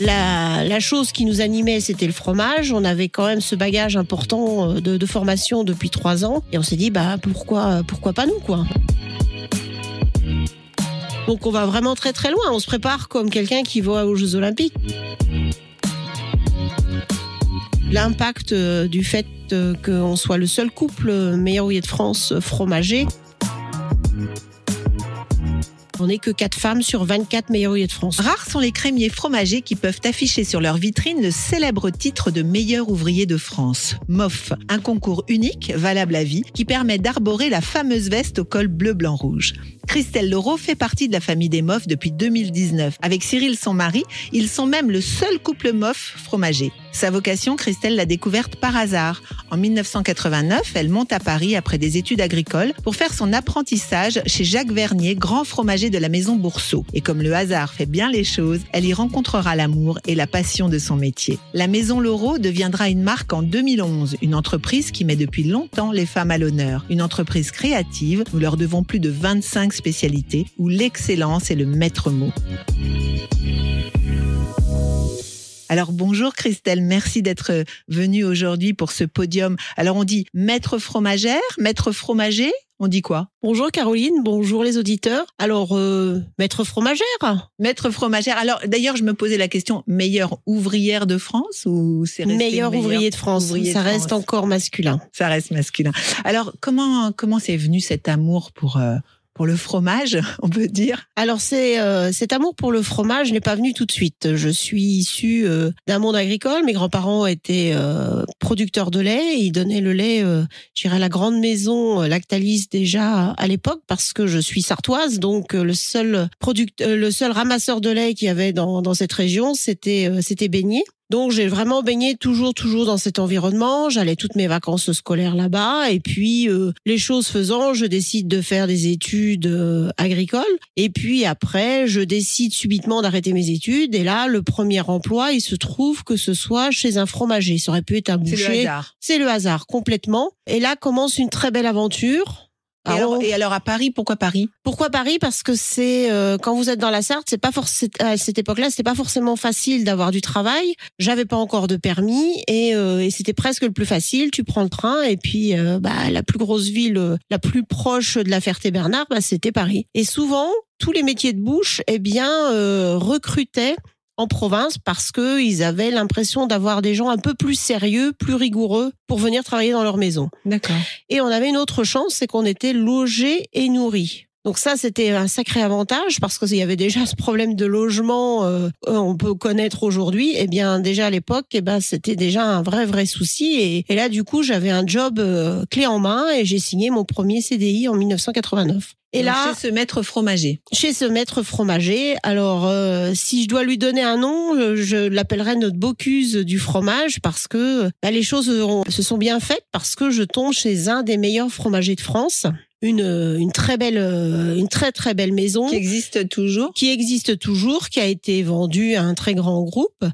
La, chose qui nous animait, c'était le fromage. On avait quand même ce bagage important euh, de, formation depuis trois ans. Et on s'est dit, bah, pourquoi, pourquoi pas nous, quoi? Donc on va vraiment très très loin. On se prépare comme quelqu'un qui va aux Jeux Olympiques. L'impact euh, du fait euh, qu'on soit le seul couple meilleur ouvrier de France fromager. On n'est que 4 femmes sur 24 meilleurs de France. Rares sont les crémiers fromagers qui peuvent afficher sur leur vitrine le célèbre titre de meilleur ouvrier de France. MOF, un concours unique, valable à vie, qui permet d'arborer la fameuse veste au col bleu-blanc-rouge. Christelle Laureau fait partie de la famille des MOF depuis 2019. Avec Cyril, son mari, ils sont même le seul couple MOF fromager. Sa vocation, Christelle l'a découverte par hasard. En 1989, elle monte à Paris après des études agricoles pour faire son apprentissage chez Jacques Vernier, grand fromager de la maison Bourseau. Et comme le hasard fait bien les choses, elle y rencontrera l'amour et la passion de son métier. La maison Laureau deviendra une marque en 2011, une entreprise qui met depuis longtemps les femmes à l'honneur. Une entreprise créative, nous leur devons plus de 25 spécialités, où l'excellence est le maître mot. Alors bonjour Christelle, merci d'être venue aujourd'hui pour ce podium. Alors on dit maître fromagère, maître fromager, on dit quoi? Bonjour Caroline, bonjour les auditeurs. Alors, euh, maître fromagère? Maître fromagère. Alors d'ailleurs, je me posais la question meilleure ouvrière de France ou c'est resté Meilleur ouvrier de France, ouvrier ça de reste France encore masculin. Ça reste masculin. Alors comment comment c'est venu cet amour pour euh, pour le fromage, on peut dire Alors c'est euh, cet amour pour le fromage n'est pas venu tout de suite. Je suis issue euh, d'un monde agricole. Mes grands-parents étaient euh, producteurs de lait. Ils donnaient le lait, euh, j'irais à la grande maison euh, Lactalis déjà à l'époque parce que je suis sartoise. Donc euh, le seul product, le seul ramasseur de lait qu'il y avait dans, dans cette région, c'était c'était Beignet. Donc j'ai vraiment baigné toujours toujours dans cet environnement. J'allais toutes mes vacances scolaires là-bas et puis euh, les choses faisant, je décide de faire des études euh, agricoles et puis après je décide subitement d'arrêter mes études et là le premier emploi, il se trouve que ce soit chez un fromager. Ça aurait pu être un C'est boucher. le hasard. C'est le hasard complètement. Et là commence une très belle aventure. Et Alors, alors, et alors à Paris, pourquoi Paris? Pourquoi Paris? Parce que c'est euh, quand vous êtes dans la Sarthe, c'est pas forcément à cette époque-là, c'était pas forcément facile d'avoir du travail. J'avais pas encore de permis et, euh, et c'était presque le plus facile. Tu prends le train et puis euh, bah, la plus grosse ville, euh, la plus proche de la Ferté-Bernard, bah, c'était Paris. Et souvent, tous les métiers de bouche, eh bien, euh, recrutaient en province parce que ils avaient l'impression d'avoir des gens un peu plus sérieux, plus rigoureux pour venir travailler dans leur maison. D'accord. Et on avait une autre chance, c'est qu'on était logés et nourris. Donc ça, c'était un sacré avantage parce qu'il y avait déjà ce problème de logement, euh, on peut connaître aujourd'hui. Eh bien, déjà à l'époque, eh ben, c'était déjà un vrai, vrai souci. Et, et là, du coup, j'avais un job euh, clé en main et j'ai signé mon premier CDI en 1989. Et Donc, là, chez ce maître fromager. chez ce maître fromager. Alors, euh, si je dois lui donner un nom, euh, je l'appellerai notre Bocuse du fromage parce que bah, les choses ont- se sont bien faites parce que je tombe chez un des meilleurs fromagers de France. Une, euh, une très belle, euh, une très très belle maison Qui existe toujours qui existe toujours, qui a été vendue à un très grand groupe,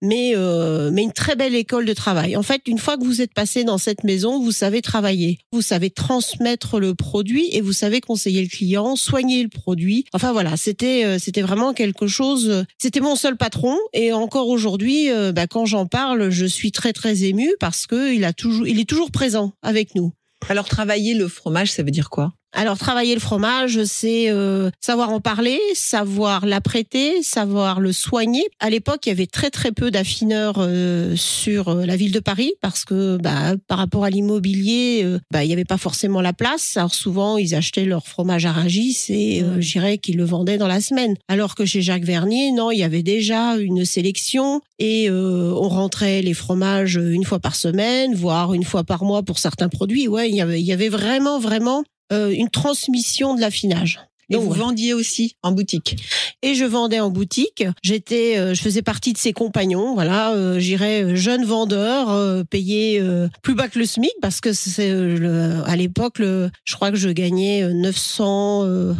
mais euh, mais une très belle école de travail. En fait, une fois que vous êtes passé dans cette maison, vous savez travailler, vous savez transmettre le produit et vous savez conseiller le client, soigner le produit. Enfin voilà, c'était c'était vraiment quelque chose. C'était mon seul patron et encore aujourd'hui, bah, quand j'en parle, je suis très très émue parce que il a toujours, il est toujours présent avec nous. Alors travailler le fromage, ça veut dire quoi? Alors travailler le fromage, c'est euh, savoir en parler, savoir l'apprêter, savoir le soigner. À l'époque, il y avait très très peu d'affineurs euh, sur euh, la ville de Paris parce que bah, par rapport à l'immobilier, euh, bah, il n'y avait pas forcément la place. Alors souvent, ils achetaient leur fromage à Rungis et euh, dirais qu'ils le vendaient dans la semaine. Alors que chez Jacques Vernier, non, il y avait déjà une sélection et euh, on rentrait les fromages une fois par semaine, voire une fois par mois pour certains produits. Ouais, il y avait, il y avait vraiment vraiment euh, une transmission de l'affinage. Et Donc, vous vendiez aussi en boutique. et je vendais en boutique. J'étais, euh, je faisais partie de ses compagnons. Voilà, euh, j'irais jeune vendeur, euh, payé plus bas que le SMIC parce que c'est à l'époque, je crois que je gagnais euh, 900, euh,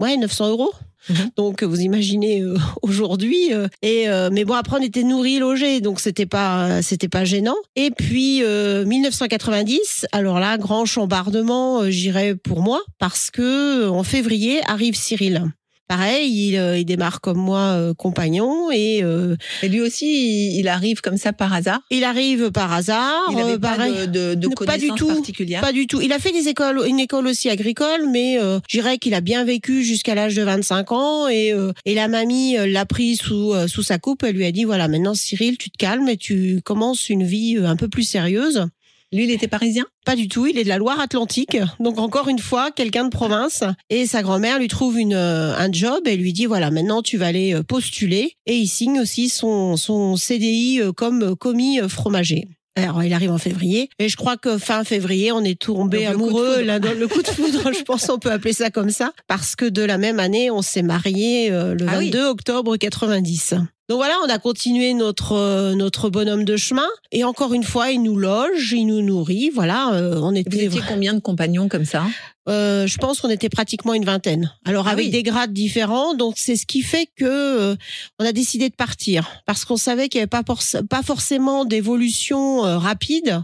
ouais, 900 euros. Mhm. Donc vous imaginez euh, aujourd'hui euh, et euh, mais bon après on était nourris logés donc c'était pas c'était pas gênant et puis euh, 1990 alors là grand chambardement euh, j'irais pour moi parce que euh, en février arrive Cyril Pareil, il, euh, il démarre comme moi euh, compagnon et euh, Et lui aussi, il il arrive comme ça par hasard? il arrive par hasard. Il euh, pas pareil. de, de, de Pas du connaissances tout. particulières? Pas du tout. Il a fait des écoles, une école aussi agricole, mais euh, je dirais qu'il a bien vécu jusqu'à l'âge de 25 ans et, euh, et la mamie l'a pris sous euh, sous sa coupe. Elle lui a dit voilà maintenant Cyril, tu te calmes et tu commences une vie euh, un peu plus sérieuse. Lui, il était parisien? Pas du tout, il est de la Loire-Atlantique, donc encore une fois quelqu'un de province. Et sa grand-mère lui trouve une, euh, un job et lui dit voilà maintenant tu vas aller euh, postuler. Et il signe aussi son, son CDI euh, comme commis fromager. Alors, il arrive en février, et je crois que fin février, on est tombé amoureux, foudre. l'un dans le coup de foudre, je pense on peut appeler ça comme ça, parce que de la même année, on s'est marié le Ah oui. 22 octobre 90. Donc voilà, on a continué notre euh, notre bonhomme de chemin, et encore une fois, il nous loge, il nous nourrit, voilà, euh, on Vous était étiez combien de compagnons comme ça? Euh, je pense qu'on était pratiquement une vingtaine. Alors Ah avec oui. des grades différents, donc c'est ce qui fait que euh, on a décidé de partir parce qu'on savait qu'il n'y avait pas, pas forcément d'évolution euh, rapide.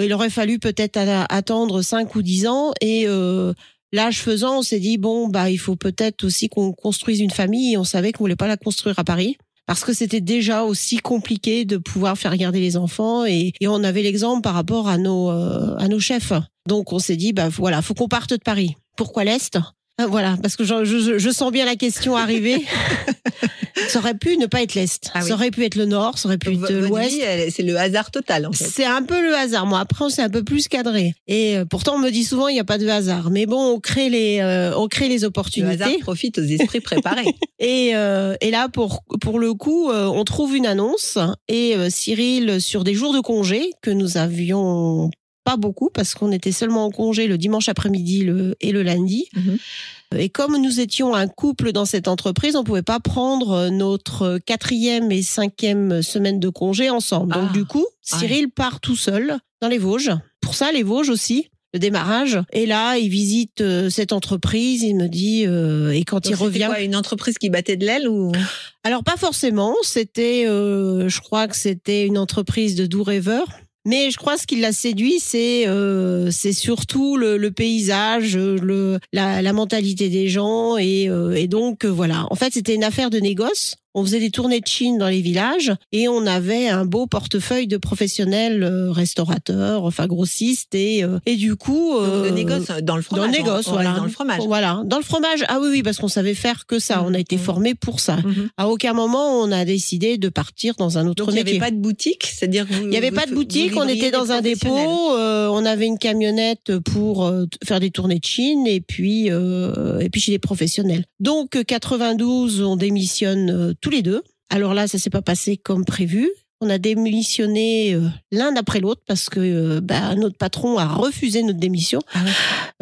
Il aurait fallu peut-être attendre 5 ou 10 ans et euh, l'âge faisant, on s'est dit bon bah il faut peut-être aussi qu'on construise une famille et on savait qu'on voulait pas la construire à Paris. Parce que c'était déjà aussi compliqué de pouvoir faire garder les enfants et, et on avait l'exemple par rapport à nos euh, à nos chefs. Donc on s'est dit bah voilà, faut qu'on parte de Paris. Pourquoi l'est? Ah, Voilà, parce que je, je, je sens bien la question arriver. ça aurait pu ne pas être l'est, Ah oui. ça aurait pu être le nord, ça aurait pu être l'ouest. c'est le hasard total en fait. C'est un peu le hasard. Moi, après, on s'est un peu plus cadré. Et euh, pourtant, on me dit souvent, il n'y a pas de hasard. Mais bon, on crée les, euh, on crée les Le opportunités. hasard profite aux esprits préparés. Et, euh, et là, pour, pour le coup, euh, on trouve une annonce. Et euh, Cyril, sur des jours de congé que nous avions pas beaucoup parce qu'on était seulement en congé le dimanche après-midi et le lundi. Mhm. Et comme nous étions un couple dans cette entreprise, on pouvait pas prendre notre quatrième et cinquième semaine de congé ensemble. Donc Ah. du coup, Cyril part tout seul dans les Vosges. Pour ça, les Vosges aussi. Le démarrage. Et là, il visite euh, cette entreprise. Il me dit, euh, et quand Donc, il revient, quoi, une entreprise qui battait de l'aile ou? Alors pas forcément, c'était, euh, je crois que c'était une entreprise de doux rêveurs. Mais je crois ce qui l'a séduit, c'est euh, c'est surtout le, le paysage, le la, la mentalité des gens et, euh, et donc euh, voilà. En fait, c'était une affaire de négoce. On faisait des tournées de Chine dans les villages et on avait un beau portefeuille de professionnels euh, restaurateurs, enfin grossistes et euh, et du coup Donc, euh, le négoce dans le fromage dans le négoce, on- voilà. Dans le fromage. Voilà, dans le fromage. Ah oui, oui, parce qu'on savait faire que ça. On a été Mhm. formé pour ça. Mhm. À aucun moment on a décidé de partir dans un autre Donc il n'y avait métier. pas de boutique, c'est-à-dire Il n'y avait vous- pas de boutique, on était dans un dépôt, euh, on avait une camionnette pour euh, faire des tournées de Chine et puis euh, et puis chez les professionnels. Donc euh, 92, on démissionne euh, tous les deux. Alors là, ça s'est pas passé comme prévu. On a démissionné euh, l'un après l'autre parce que euh, bah, notre patron a refusé notre démission. Ah ouais.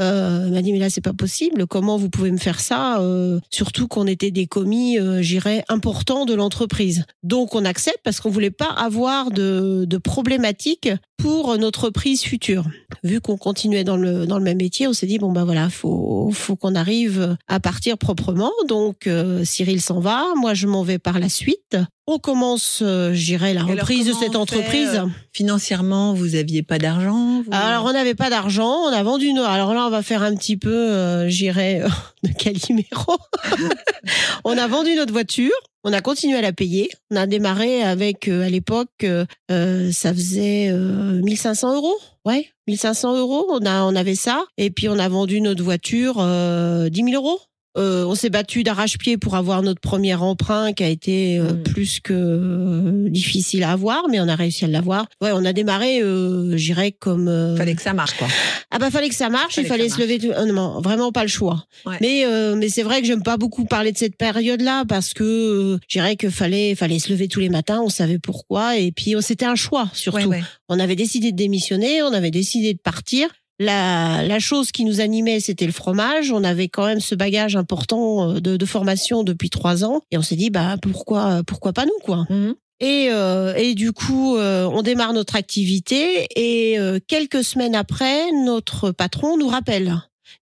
Euh, il m'a dit mais là c'est pas possible. Comment vous pouvez me faire ça Euh, Surtout qu'on était des commis, euh, j'irais importants de l'entreprise. Donc on accepte parce qu'on voulait pas avoir de, de problématiques pour notre prise future. Vu qu'on continuait dans le dans le même métier, on s'est dit bon bah voilà faut faut qu'on arrive à partir proprement. Donc Cyril s'en va, moi je m'en vais par la suite. On commence, euh, j'irais la reprise de cette entreprise. euh, Financièrement, vous aviez pas d'argent vous- Alors on n'avait pas d'argent, on a vendu nos. Alors là on va faire un petit peu, euh, j'irais, euh, de Calimero. on a vendu notre voiture, on a continué à la payer. On a démarré avec euh, à l'époque, euh, ça faisait euh, 1500 euros. Ouais, 1500 euros. On a on avait ça et puis on a vendu notre voiture euh, 10 000 euros. Euh, on s'est battu d'arrache-pied pour avoir notre premier emprunt qui a été euh, Mm. plus que euh, difficile à avoir, mais on a réussi à l'avoir. Ouais, on a démarré, euh, j'irais comme. euh, Fallait que ça marche quoi. ah bah fallait que ça marche, il fallait se lever. Tout... euh, non, vraiment pas le choix. Ouais. Mais euh, mais c'est vrai que j'aime pas beaucoup parler de cette période-là parce que euh, je dirais que fallait fallait se lever tous les matins, on savait pourquoi et puis c'était un choix surtout. Ouais, ouais. On avait décidé de démissionner, on avait décidé de partir. La, la chose qui nous animait, c'était le fromage. On avait quand même ce bagage important euh, de, de formation depuis trois ans, et on s'est dit bah pourquoi pourquoi pas nous quoi. Mhm. Et, euh, et du coup, euh, on démarre notre activité et euh, quelques semaines après, notre patron nous rappelle.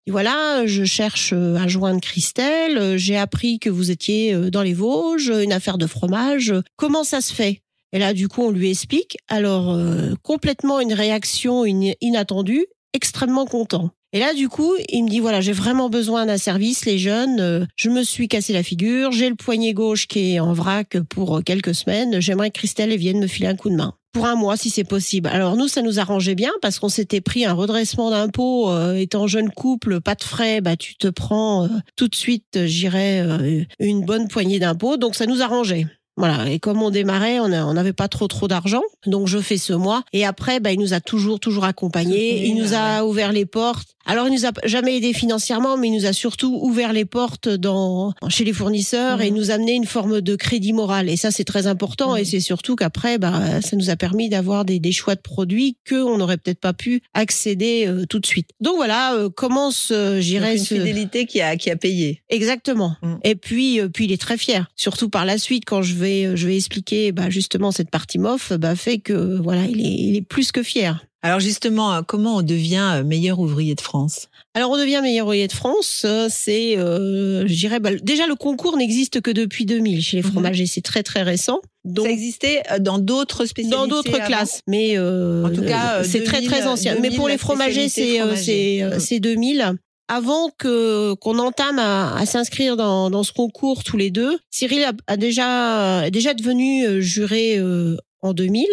Et voilà, je cherche à joindre Christelle. J'ai appris que vous étiez dans les Vosges, une affaire de fromage. Comment ça se fait? Et là, du coup, on lui explique. Alors, complètement une réaction in- inattendue, extrêmement content. Et là, du coup, il me dit voilà, j'ai vraiment besoin d'un service, les jeunes. euh, je me suis cassé la figure, j'ai le poignet gauche qui est en vrac pour euh, quelques semaines. J'aimerais que Christelle vienne me filer un coup de main. Pour un mois, si c'est possible. Alors nous, ça nous arrangeait bien parce qu'on s'était pris un redressement d'impôts. euh, étant jeune couple, pas de frais, bah tu te prends euh, tout de suite, euh, j'irais, euh, une bonne poignée d'impôts. Donc ça nous arrangeait. Voilà. Et comme on démarrait, on n'avait pas trop trop d'argent, donc je fais ce mois. Et après, bah, il nous a toujours toujours accompagnés. Il nous a ouvert les portes. Alors il nous a jamais aidé financièrement, mais il nous a surtout ouvert les portes dans chez les fournisseurs Mhm. et nous amené une forme de crédit moral. Et ça c'est très important. Mhm. Et c'est surtout qu'après, bah, ça nous a permis d'avoir des, des choix de produits que on n'aurait peut-être pas pu accéder euh, tout de suite. Donc voilà, euh, commence, euh, j'irais une ce... fidélité qui a, qui a payé. Exactement. Mm. Et puis, euh, puis il est très fier. Surtout par la suite, quand je vais, je vais expliquer, bah, justement cette partie MOF, bah, fait que voilà, il est, il est plus que fier. Alors justement, euh, comment on devient euh, meilleur ouvrier de France? Alors, on devient meilleur ouvrier de France. euh, C'est, euh, je dirais, bah, déjà le concours n'existe que depuis 2000 chez les Mhm. fromagers. C'est très très récent. Donc, Ça existait dans d'autres spécialités dans d'autres classes, mais euh, En tout cas, euh, c'est très 2000, très ancien. mais 2000, pour les fromagers, c'est euh, c'est euh, Mm. c'est 2000. Avant que qu'on entame à, à s'inscrire dans, dans ce concours tous les deux, Cyril a, a déjà est déjà devenu juré euh, en 2000.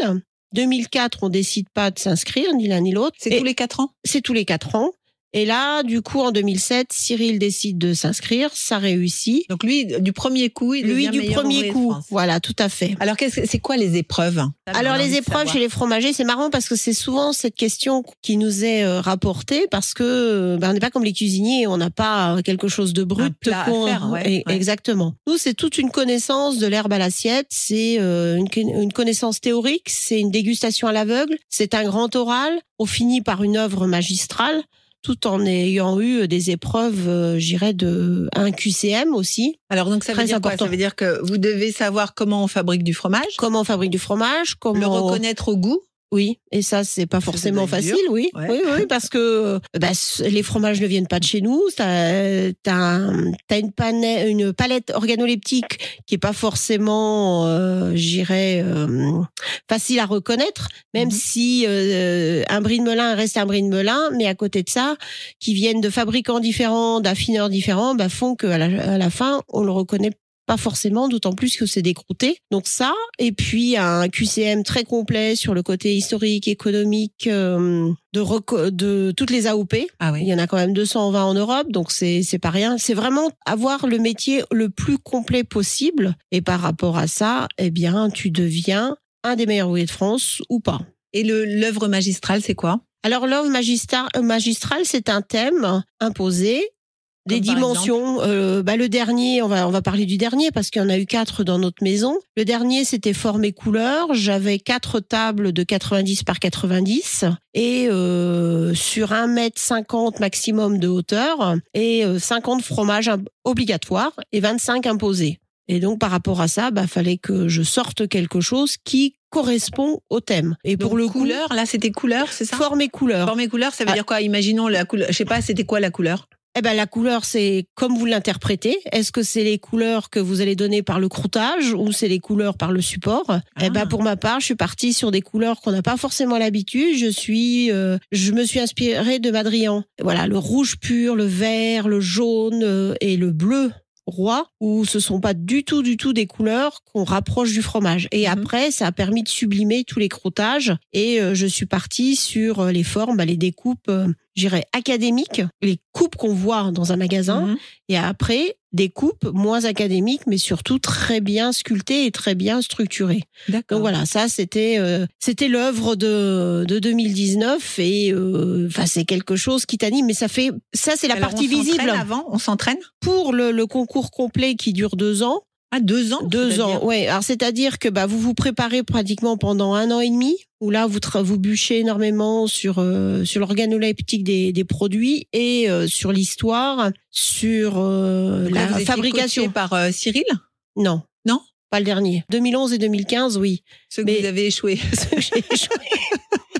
2004, on décide pas de s'inscrire ni l'un ni l'autre. C'est tous les quatre ans? C'est tous les quatre ans. Et là, du coup, en 2007, Cyril décide de s'inscrire, ça réussit. Donc lui, du premier coup, il Lui du premier coup, voilà, tout à fait. Alors qu'est-ce que- c'est quoi les épreuves? Alors les épreuves chez les fromagers, c'est marrant parce que c'est souvent cette question qui nous est euh, rapportée parce que euh, ben, on n'est pas comme les cuisiniers, on n'a pas quelque chose de brut. Un plat à faire, ouais, Et- ouais. Exactement. Nous, c'est toute une connaissance de l'herbe à l'assiette, c'est euh, une, une connaissance théorique, c'est une dégustation à l'aveugle, c'est un grand oral. On finit par une œuvre magistrale tout en ayant eu des épreuves, euh, j'irais, de un QCM aussi. Alors donc ça veut Très dire quoi? important. Ça veut dire que vous devez savoir comment on fabrique du fromage, Comment on fabrique du fromage, comment le reconnaître au goût. Oui, et ça c'est pas forcément facile, oui. Ouais. oui, oui, parce que euh, bah, les fromages ne viennent pas de chez nous. T'as t'as t'as une, une palette organoleptique qui est pas forcément, euh, j'irais, euh, facile à reconnaître, même Mhm. si euh, un brie de melun reste un brie de melun, mais à côté de ça, qui viennent de fabricants différents, d'affineurs différents, bah, font qu'à la, à la fin on le reconnaît pas forcément, d'autant plus que c'est décrouté. Donc ça, et puis un QCM très complet sur le côté historique, économique euh, de, toutes les AOP. Ah Il oui. y en a quand même 220 en Europe, donc c'est c'est pas rien. C'est vraiment avoir le métier le plus complet possible. Et par rapport à ça, eh bien, tu deviens un des meilleurs ouvriers de France ou pas. Et l'œuvre magistrale, c'est quoi? Alors l'œuvre euh, magistrale, c'est un thème imposé. Des dimensions. euh, bah, le dernier, on va on va parler du dernier parce qu'il y en a eu quatre dans notre maison. Le dernier, c'était forme et couleur. J'avais quatre tables de 90 par 90 et euh, sur 1 mètre 50 maximum de hauteur et euh, 50 fromages im- obligatoires et 25 imposés. Et donc par rapport à ça, bah fallait que je sorte quelque chose qui correspond au thème. Et Donc, pour le coup, couleur, là c'était couleur, c'est ça? Forme et couleur. Forme et couleur, ça veut Ah. dire quoi? Imaginons la couleur. Je sais pas, c'était quoi la couleur? Eh ben la couleur, c'est comme vous l'interprétez. Est-ce que c'est les couleurs que vous allez donner par le croûtage ou c'est les couleurs par le support? Eh ben Ah. pour ma part, je suis partie sur des couleurs qu'on n'a pas forcément l'habitude. Je suis, euh, je me suis inspirée de Madrian. Voilà, le rouge pur, le vert, le jaune euh, et le bleu roi où ce sont pas du tout du tout des couleurs qu'on rapproche du fromage et Mhm. après ça a permis de sublimer tous les croûtages et euh, je suis partie sur euh, les formes bah, les découpes euh, j'irais académiques les coupes qu'on voit dans un magasin Mhm. et après des coupes moins académiques mais surtout très bien sculptées et très bien structurées. Donc voilà, ça c'était euh, c'était l'œuvre de de 2019 et euh, enfin c'est quelque chose qui t'anime mais ça fait ça c'est la Alors, partie on visible. Avant, on s'entraîne? Pour le, le concours complet qui dure deux ans. Ah, deux ans Deux ans, ouais. Alors c'est-à-dire que bah vous vous préparez pratiquement pendant un an et demi, où là vous vous bûchez énormément sur euh, sur l'organoleptique des, des produits et euh, sur l'histoire, sur euh, là, vous la étiez fabrication. par euh, Cyril? Non, Non? Pas le dernier. 2011 et 2015, oui. Ceux que Mais- vous avez échoué. J'ai échoué.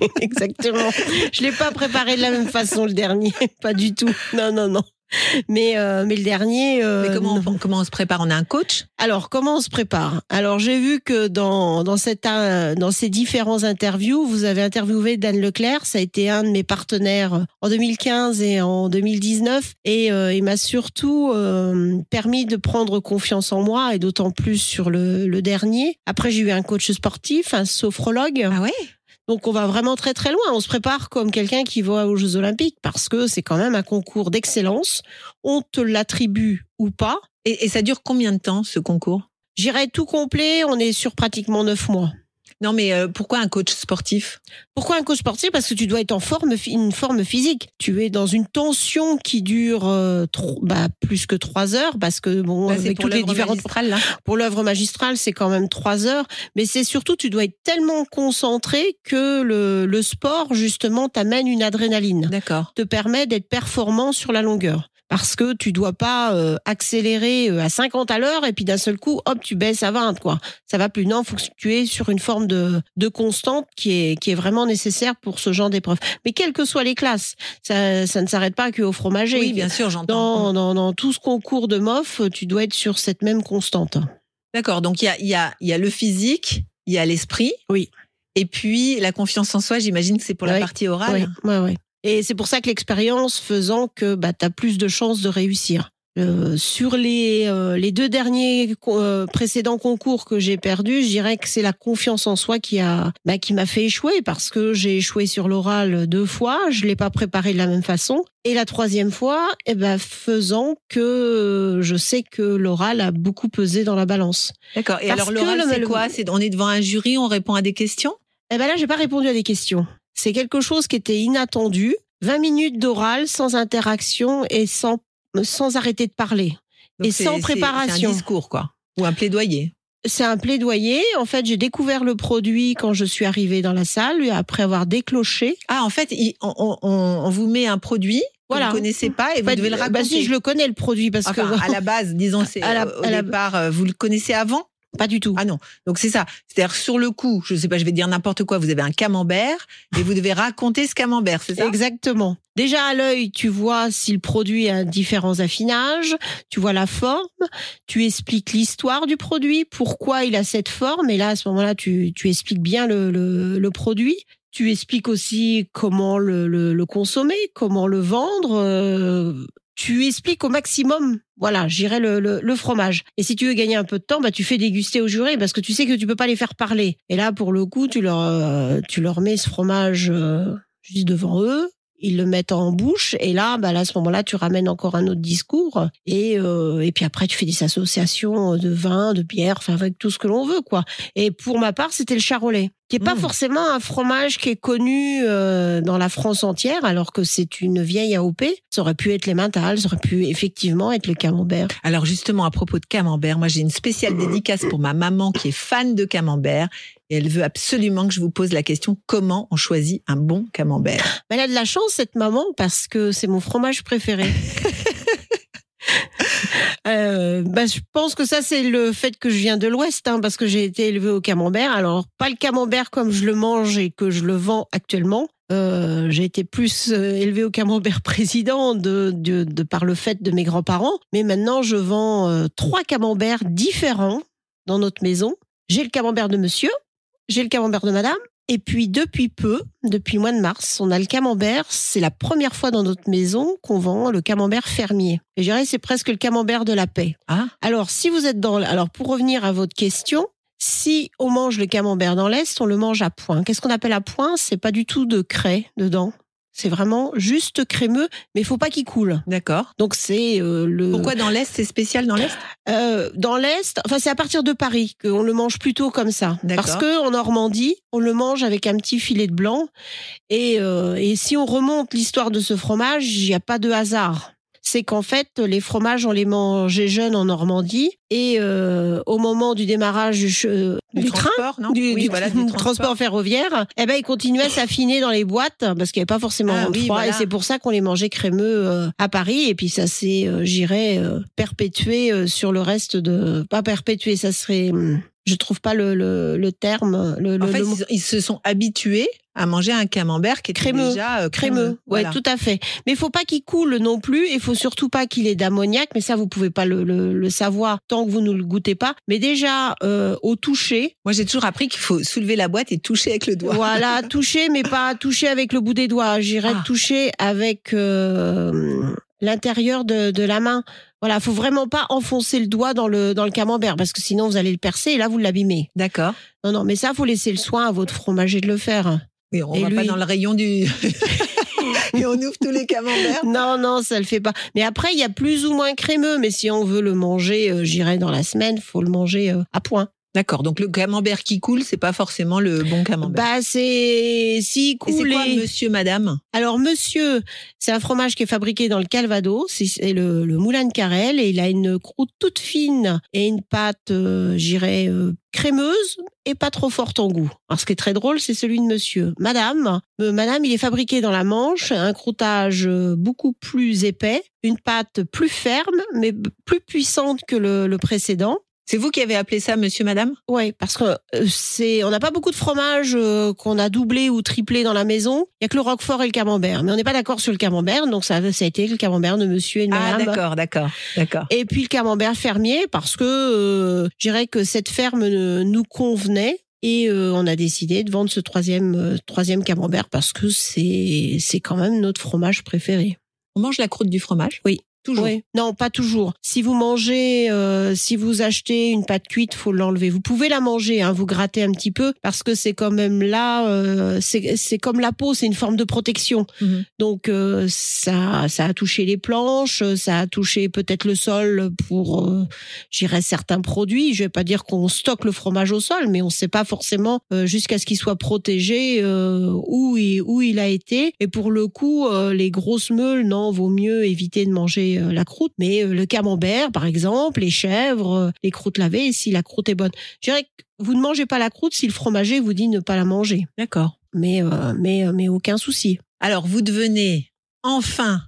Exactement. Je l'ai pas préparé de la même façon le dernier, pas du tout. Non, non, non. Mais euh, mais le dernier. euh, Mais comment, on, comment on se prépare? On a un coach? Alors, comment on se prépare? Alors, j'ai vu que dans dans cette euh, dans ces différents interviews, vous avez interviewé Dan Leclerc. Ça a été un de mes partenaires en 2015 et en 2019, et euh, il m'a surtout euh, permis de prendre confiance en moi, et d'autant plus sur le, le dernier. Après, j'ai eu un coach sportif, un sophrologue. Ah ouais? Donc on va vraiment très très loin. On se prépare comme quelqu'un qui va aux Jeux Olympiques parce que c'est quand même un concours d'excellence. On te l'attribue ou pas. et, et ça dure combien de temps ce concours? J'irai tout complet. On est sur pratiquement neuf mois. Non, mais euh, pourquoi un coach sportif? Pourquoi un coach sportif? Parce que tu dois être en forme, une forme physique. Tu es dans une tension qui dure euh, trop- bah, plus que trois heures parce que bon, Bah, avec pour toutes les différentes magistrale, là. pour l'œuvre magistrale, c'est quand même trois heures. Mais c'est surtout, tu dois être tellement concentré que le, le sport justement t'amène une adrénaline. D'accord. te permet d'être performant sur la longueur. Parce que tu dois pas euh, accélérer euh, à 50 à l'heure et puis d'un seul coup, hop, tu baisses à 20, quoi. Ça va plus. Non, faut que tu es sur une forme de, de constante qui est, qui est vraiment nécessaire pour ce genre d'épreuve. Mais quelles que soient les classes, ça, ça ne s'arrête pas qu'au fromager. Oui, bien sûr, j'entends. Dans, dans, dans tout ce concours de MOF, tu dois être sur cette même constante. D'accord. Donc, il y a, il y, a, il y a le physique, il y a l'esprit. Oui. Et puis, la confiance en soi, j'imagine que c'est pour la Oui. partie orale. Ouais, ouais, ouais. Et c'est pour ça que l'expérience faisant que bah, tu as plus de chances de réussir. Euh, sur les, euh, les deux derniers euh, précédents concours que j'ai perdus, je dirais que c'est la confiance en soi qui a bah, qui m'a fait échouer parce que j'ai échoué sur l'oral deux fois, je l'ai pas préparé de la même façon. Et la troisième fois, eh ben, faisant que je sais que l'oral a beaucoup pesé dans la balance. D'accord. Et Parce alors, l'oral, c'est quoi? C'est On est devant un jury, on répond à des questions? Eh ben là, j'ai pas répondu à des questions. C'est quelque chose qui était inattendu. 20 minutes d'oral sans interaction et sans, sans arrêter de parler. Donc, Et sans préparation. C'est un discours, quoi. Ou un plaidoyer. C'est un plaidoyer. En fait, j'ai découvert le produit quand je suis arrivée dans la salle, après avoir décloché. Ah, en fait, on, on- on- on vous met un produit que Voilà. vous connaissez pas et vous Bah, devez le bah, raconter. si, je le connais, le produit, parce Enfin, que... à la base, disons, c'est À la- au à départ, euh, vous le connaissez avant Pas du tout. Ah non, donc c'est ça. C'est-à-dire sur le coup, je sais pas, je vais dire n'importe quoi. Vous avez un camembert et vous devez raconter ce camembert, c'est ça? Exactement. Déjà à l'œil, tu vois si le produit a différents affinages, tu vois la forme, tu expliques l'histoire du produit, pourquoi il a cette forme, et là à ce moment-là, tu, tu expliques bien le, le, le produit. Tu expliques aussi comment le, le, le consommer, comment le vendre. euh, tu expliques au maximum, voilà, j'irai le, le, le fromage. Et si tu veux gagner un peu de temps, bah tu fais déguster aux jurés parce que tu sais que tu peux pas les faire parler. Et là, pour le coup, tu leur, euh, tu leur mets ce fromage euh, juste devant eux. Ils le mettent en bouche et là, bah là, à ce moment-là, tu ramènes encore un autre discours et euh, et puis après tu fais des associations de vin, de bière, enfin avec tout ce que l'on veut quoi. Et pour ma part, c'était le charolais, qui est pas Mmh. forcément un fromage qui est connu euh, dans la France entière, alors que c'est une vieille AOP. Ça aurait pu être les mentales, ça aurait pu effectivement être le camembert. Alors justement, à propos de camembert, moi j'ai une spéciale dédicace pour ma maman qui est fan de camembert et elle veut absolument que je vous pose la question comment on choisit un bon camembert? Elle a de la chance, cette maman, parce que c'est mon fromage préféré. Euh, bah, je pense que ça, c'est le fait que je viens de l'Ouest, hein, parce que j'ai été élevée au camembert. Alors, pas le camembert comme je le mange et que je le vends actuellement. Euh, j'ai été plus euh, élevée au camembert président de, par le fait de mes grands-parents. Mais maintenant, je vends trois camemberts différents dans notre maison. J'ai le camembert de monsieur, j'ai le camembert de madame, et puis depuis peu, depuis le mois de mars, on a le camembert. C'est la première fois dans notre maison qu'on vend le camembert fermier. Et je dirais c'est presque le camembert de la paix. Ah, Alors si vous êtes dans, alors pour revenir à votre question, si on mange le camembert dans l'est, on le mange à point. Qu'est-ce qu'on appelle à point? C'est pas du tout de craie dedans. C'est vraiment juste crémeux, mais il faut pas qu'il coule. d'accord. Donc c'est euh, le. Pourquoi dans l'Est, c'est spécial dans l'Est? Euh, dans l'est, enfin c'est à partir de Paris qu'on le mange plutôt comme ça, D'accord. parce que en Normandie, on le mange avec un petit filet de blanc. Et, euh, et si on remonte l'histoire de ce fromage, il n'y a pas de hasard. C'est qu'en fait, les fromages, on les mangeait jeunes en Normandie. Et euh, au moment du démarrage du, euh, Du du train, transport, non? du, Oui, voilà, transport. transport. ferroviaire, eh ben, ils continuaient à s'affiner dans les boîtes parce qu'il n'y avait pas forcément Ah oui, froid. voilà. Et c'est pour ça qu'on les mangeait crémeux euh, à Paris. Et puis ça s'est, j'irais, perpétué sur le reste de... Pas perpétué, ça serait... hum, Je trouve pas le, le, le terme. Le, le- En fait, le mot. ils, ils se sont habitués à manger un camembert qui était Crémeux. déjà euh, Crémeux, crémeux. ouais, Voilà. tout à fait. Mais il faut pas qu'il coule non plus. Il faut surtout pas qu'il ait d'ammoniac. Mais ça, vous pouvez pas le, le, le savoir tant que vous ne le goûtez pas. Mais déjà euh, au toucher, Moi, j'ai toujours appris qu'il faut soulever la boîte et toucher avec le doigt. voilà, toucher, mais pas toucher avec le bout des doigts. J'irais Ah. toucher avec euh, l'intérieur de, de la main. Voilà, faut vraiment pas enfoncer le doigt dans le dans le camembert parce que sinon vous allez le percer et là vous l'abîmez. D'accord. Non, non, mais ça faut laisser le soin à votre fromager de le faire. Oui, on va pas dans le rayon du. et on ouvre tous les camemberts. Non, non, ça le fait pas. Mais après, il y a plus ou moins crémeux. Mais si on veut le manger, euh, j'irais dans la semaine, faut le manger euh, à point. D'accord. Donc le camembert qui coule, c'est pas forcément le bon camembert. Bah, c'est si et c'est quoi, monsieur, madame? Alors, monsieur, c'est un fromage qui est fabriqué dans le Calvados. C'est- le, le moulin de Carrel et il a une croûte toute fine et une pâte, euh, j'irais, euh, crémeuse et pas trop forte en goût. Alors, ce qui est très drôle, c'est celui de monsieur. Madame, euh, madame, il est fabriqué dans la Manche, un croûtage euh, beaucoup plus épais, une pâte plus ferme, mais plus puissante que le, le précédent. C'est vous qui avez appelé ça monsieur, madame? Ouais, parce que euh, c'est, on n'a pas beaucoup de fromages euh, qu'on a doublé ou triplé dans la maison. Il y a que le Roquefort et le Camembert, mais on n'est pas d'accord sur le Camembert, donc ça, ça a été le Camembert de Monsieur et de Ah, Madame. d'accord, d'accord, d'accord. et puis le Camembert fermier, parce que euh, je dirais que cette ferme nous convenait. Et euh, on a décidé de vendre ce troisième troisième camembert parce que c'est c'est quand même notre fromage préféré. On mange la croûte du fromage? Oui. Toujours. Oui. Non, pas toujours. Si vous mangez, euh, si vous achetez une pâte cuite, faut l'enlever. Vous pouvez la manger, hein, vous grattez un petit peu parce que c'est quand même là, euh, c'est comme la peau, c'est une forme de protection. Mhm. Donc euh, ça, ça a touché les planches, ça a touché peut-être le sol pour, j'irais certains produits. Je vais pas dire qu'on stocke le fromage au sol, mais on sait pas forcément jusqu'à ce qu'il soit protégé où il, où il a été. Et pour le coup, les grosses meules, non, vaut mieux éviter de manger euh, la croûte. Mais euh, le camembert, par exemple, les chèvres, euh, les croûtes lavées, si la croûte est bonne. Je dirais que vous ne mangez pas la croûte si le fromager vous dit ne pas la manger. D'accord. Mais, euh, mais, mais aucun souci. Alors, vous devenez enfin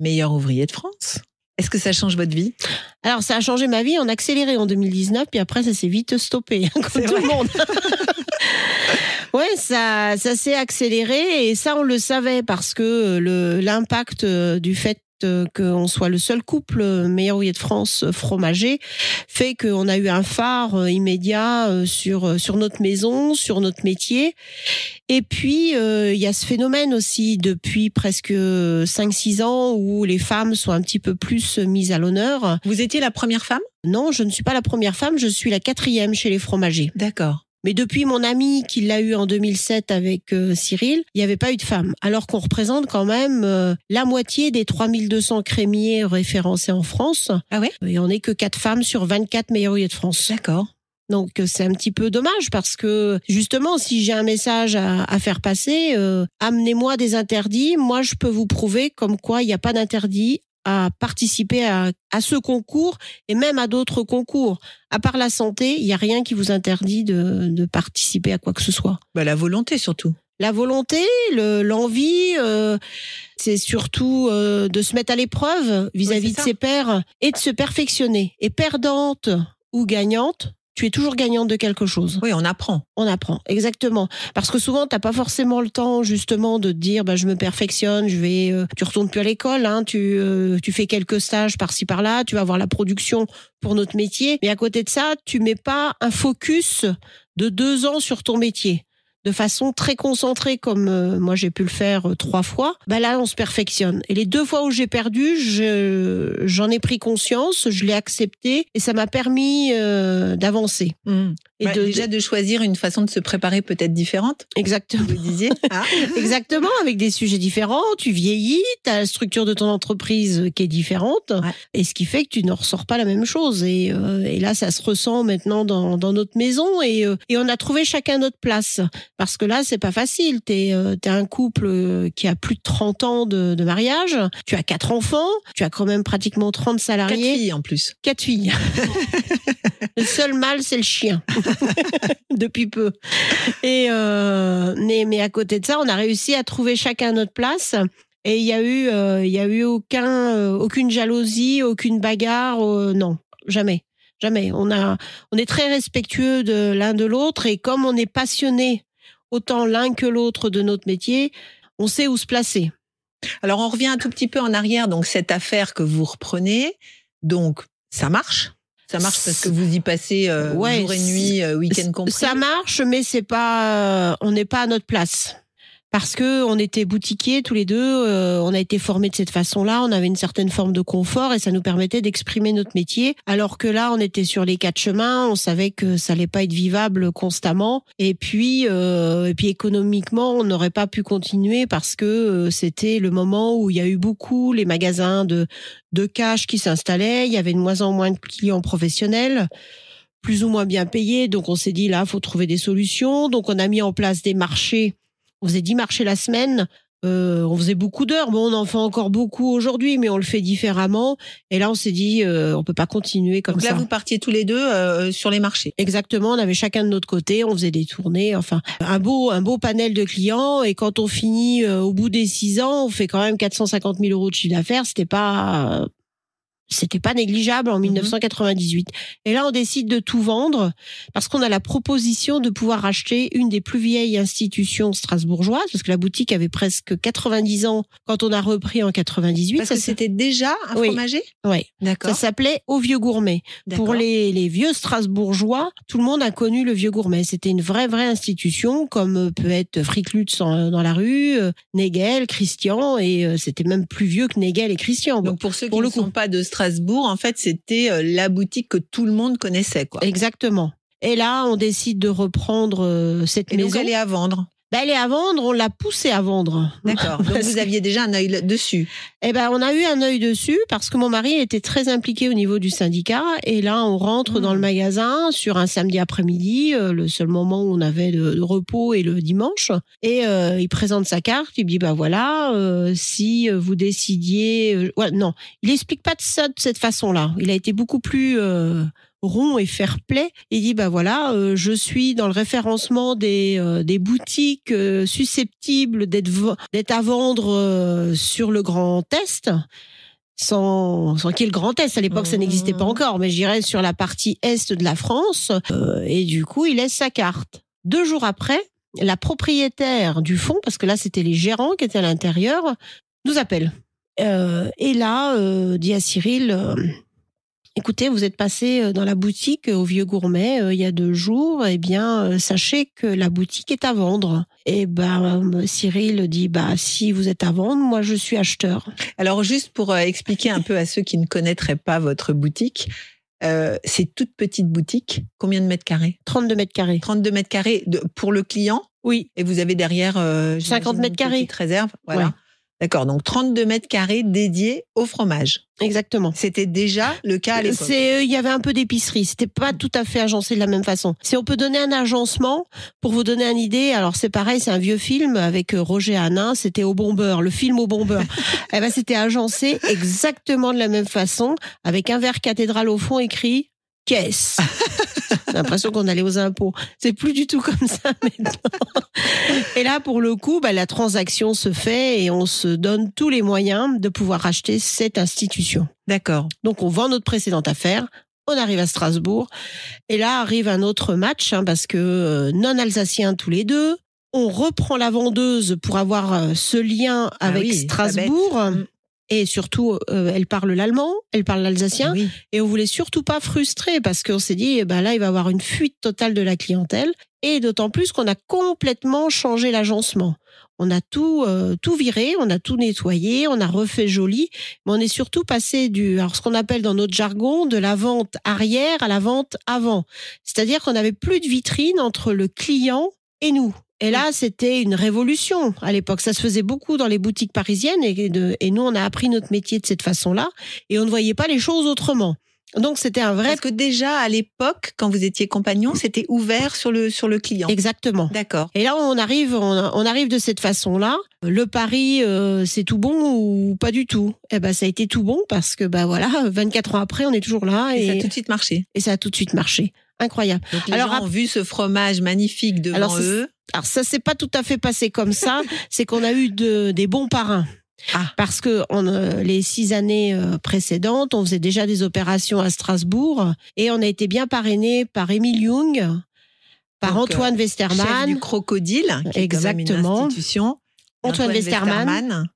meilleur ouvrier de France. Est-ce que ça change votre vie? Alors, ça a changé ma vie en accéléré en 2019, puis après, ça s'est vite stoppé, hein, comme tout vrai. le monde. ouais, ça, ça s'est accéléré et ça, on le savait parce que le l'impact du fait qu'on soit le seul couple euh, meilleur ouvrier de France euh, fromager fait qu'on a eu un phare euh, immédiat euh, sur euh, sur notre maison, sur notre métier. Et puis euh, il y a ce phénomène aussi depuis presque 5-6 ans où les femmes sont un petit peu plus mises à l'honneur. Vous étiez la première femme? Non, je ne suis pas la première femme, je suis la quatrième chez les fromagers. D'accord. Mais depuis mon ami qui l'a eu en 2007 avec euh, Cyril, il n'y avait pas eu de femme. Alors qu'on représente quand même euh, la moitié des 3200 crémiers référencés en France. Ah ouais? Et on n'est que 4 femmes sur 24 meilleurs ouvriers de France. D'accord. Donc euh, c'est un petit peu dommage parce que justement, si j'ai un message à, à faire passer, euh, amenez-moi des interdits. Moi, je peux vous prouver comme quoi il n'y a pas d'interdit à participer à, à ce concours et même à d'autres concours. À part la santé, il n'y a rien qui vous interdit de, de participer à quoi que ce soit. Bah, la volonté surtout. La volonté, le- l'envie, euh, c'est surtout euh, de se mettre à l'épreuve vis-à-vis Oui, de ça. ses pairs et de se perfectionner. Et perdante ou gagnante, tu es toujours gagnante de quelque chose. Oui, on apprend. On apprend, exactement. Parce que souvent, t'as pas forcément le temps justement de te dire, bah, je me perfectionne, je vais, euh, tu retournes plus à l'école, hein, tu, euh, tu fais quelques stages par-ci par-là, tu vas voir la production pour notre métier. Mais à côté de ça, tu mets pas un focus de deux ans sur ton métier de façon très concentrée comme euh, moi j'ai pu le faire euh, trois fois, bah là on se perfectionne. Et les deux fois où j'ai perdu, je- j'en ai pris conscience, je l'ai accepté et ça m'a permis euh, d'avancer. Mm. Et de, déjà de choisir une façon de se préparer peut-être différente, exactement. vous disiez. Ah. Exactement, avec des sujets différents, tu vieillis, tu as la structure de ton entreprise qui est différente, Ouais. et ce qui fait que tu ne ressors pas la même chose. Et, euh, et là, ça se ressent maintenant dans, dans notre maison, et, euh, et on a trouvé chacun notre place. Parce que là, c'est pas facile. Tu es, un couple euh, qui a plus de 30 ans de, de mariage, tu as quatre enfants, tu as quand même pratiquement 30 Quatre salariés. filles en plus. Quatre filles. le seul mâle, c'est le chien. Depuis peu. Et euh, mais, mais à côté de ça, on a réussi à trouver chacun notre place. Et il y a eu, euh, il y a eu aucun, euh, aucune jalousie, aucune bagarre. euh, non, jamais, jamais. On a, on est très respectueux de l'un de l'autre et comme on est passionné autant l'un que l'autre de notre métier, on sait où se placer. Alors on revient un tout petit peu en arrière. Donc cette affaire que vous reprenez, donc ça marche? Ça marche parce que vous y passez euh, Ouais, jour et nuit, euh, week-end compris. Ça marche, mais c'est pas, euh, on n'est pas à notre place. Parce que on était boutiquiers tous les deux, euh, on a été formés de cette façon-là, on avait une certaine forme de confort et ça nous permettait d'exprimer notre métier. Alors que là, on était sur les quatre chemins, on savait que ça allait pas être vivable constamment. Et puis, euh, et puis économiquement, on n'aurait pas pu continuer parce que euh, c'était le moment où il y a eu beaucoup les magasins de de cash qui s'installaient, il y avait de moins en moins de clients professionnels plus ou moins bien payés. Donc on s'est dit là, faut trouver des solutions. Donc on a mis en place des marchés. On faisait 10 marchés la semaine. Euh, on faisait beaucoup d'heures. Bon, on en fait encore beaucoup aujourd'hui, mais on le fait différemment. Et là, on s'est dit, euh, on peut pas continuer comme Donc là ça. vous partiez tous les deux euh, sur les marchés. Exactement, on avait chacun de notre côté, on faisait des tournées, enfin un beau un beau panel de clients. Et quand on finit euh, au bout des six ans, on fait quand même 450 000 euros de chiffre d'affaires. C'était pas c'était pas négligeable en 1998. Et là, on décide de tout vendre parce qu'on a la proposition de pouvoir acheter une des plus vieilles institutions strasbourgeoises, parce que la boutique avait presque 90 ans quand on a repris en 98. Parce que c'était déjà un Oui. fromager? ouais, D'accord. ça s'appelait Au Vieux Gourmet. Pour les, les vieux Strasbourgeois, tout le monde a connu le Vieux Gourmet. C'était une vraie, vraie institution, comme euh, peut être Frick Lutz en- dans la rue, euh, Nagel, Christian, et euh, c'était même plus vieux que Nagel et Christian. Donc pour ceux pour qui le ne coup. sont pas de Strasbourg, en fait, c'était euh, la boutique que tout le monde connaissait, quoi. Exactement. Et là, on décide de reprendre euh, cette Et donc maison. elle est à vendre. Ben, elle est à vendre, on l'a poussée à vendre. D'accord. Donc vous aviez déjà un œil dessus. Eh ben, on a eu un œil dessus parce que mon mari était très impliqué au niveau du syndicat. Et là, on rentre Mmh. dans le magasin sur un samedi après-midi, euh, le seul moment où on avait de, de repos et le dimanche. Et euh, il présente sa carte. Il dit bah voilà, euh, si vous décidiez, ouais, non, il explique pas de ça de cette façon-là. Il a été beaucoup plus rond et fair play. Il dit bah voilà, euh, je suis dans le référencement des euh, des boutiques euh, susceptibles d'être d'être à vendre euh, sur le Grand Est. Sans, sans qu'il y ait le Grand Est, à l'époque ça Mhm. n'existait pas encore, mais je dirais sur la partie Est de la France. Euh, et du coup, il laisse sa carte. Deux jours après, la propriétaire du fonds, parce que là c'était les gérants qui étaient à l'intérieur, nous appelle. Euh, et là, euh, dit à Cyril, euh, écoutez, vous êtes passé euh, dans la boutique euh, au Vieux Gourmet euh, il y a deux jours, eh bien, euh, sachez que la boutique est à vendre. Et ben, euh, Cyril dit, bah, si vous êtes à vendre, moi je suis acheteur. Alors juste pour expliquer un peu à ceux qui ne connaîtraient pas votre boutique, euh, c'est toute petite boutique. Combien de mètres carrés? 32 mètres carrés. 32 mètres carrés de- pour le client? Oui, et vous avez derrière euh, 50 j'imagine, mètres une carrés. petite réserve? Voilà. Ouais. D'accord, donc 32 mètres carrés dédiés au fromage. exactement. C'était déjà le cas à l'époque. C'est, euh, il y avait un peu d'épicerie. C'était pas tout à fait agencé de la même façon. Si on peut donner un agencement, pour vous donner une idée, alors c'est pareil, c'est un vieux film avec euh, Roger Hanin, c'était au bombeur, le film au bombeur. eh ben, c'était agencé exactement de la même façon, avec un verre cathédrale au fond écrit caisse. J'ai l'impression qu'on allait aux impôts. C'est plus du tout comme ça maintenant. Et là, pour le coup, bah, la transaction se fait et on se donne tous les moyens de pouvoir acheter cette institution. D'accord. Donc on vend notre précédente affaire, on arrive à Strasbourg, et là arrive un autre match, hein, parce que euh, non alsaciens tous les deux, on reprend la vendeuse pour avoir euh, ce lien Ah avec oui, Strasbourg. Et surtout, euh, elle parle l'allemand, elle parle l'alsacien, Oui. et on voulait surtout pas frustrer parce qu'on s'est dit, eh ben là, il va y avoir une fuite totale de la clientèle, et d'autant plus qu'on a complètement changé l'agencement. On a tout euh, tout viré, on a tout nettoyé, on a refait joli, mais on est surtout passé du alors ce qu'on appelle dans notre jargon de la vente arrière à la vente avant. C'est-à-dire qu'on n'avait plus de vitrine entre le client et nous. Et là, c'était une révolution à l'époque. Ça se faisait beaucoup dans les boutiques parisiennes et, de, et nous, on a appris notre métier de cette façon-là et on ne voyait pas les choses autrement. Donc c'était un vrai. Parce que déjà à l'époque, quand vous étiez compagnon, c'était ouvert sur le sur le client. Exactement. D'accord. Et là, on arrive, on, arrive de cette façon-là. Le pari, euh, c'est tout bon ou pas du tout? Eh ben, ça a été tout bon parce que bah voilà, 24 ans après, on est toujours là et, ça a tout de suite marché. Et ça a tout de suite marché. Incroyable. Donc les alors, gens ont vu ce fromage magnifique devant alors, eux. Alors ça s'est pas tout à fait passé comme ça. c'est qu'on a eu de, des bons parrains. Ah. Parce que euh, les six années euh, précédentes, on faisait déjà des opérations à Strasbourg et on a été bien parrainé par Émile Jung, par Antoine euh, Westermann. Chef du Crocodile, qui Exactement. Est une institution. Antoine, Westermann,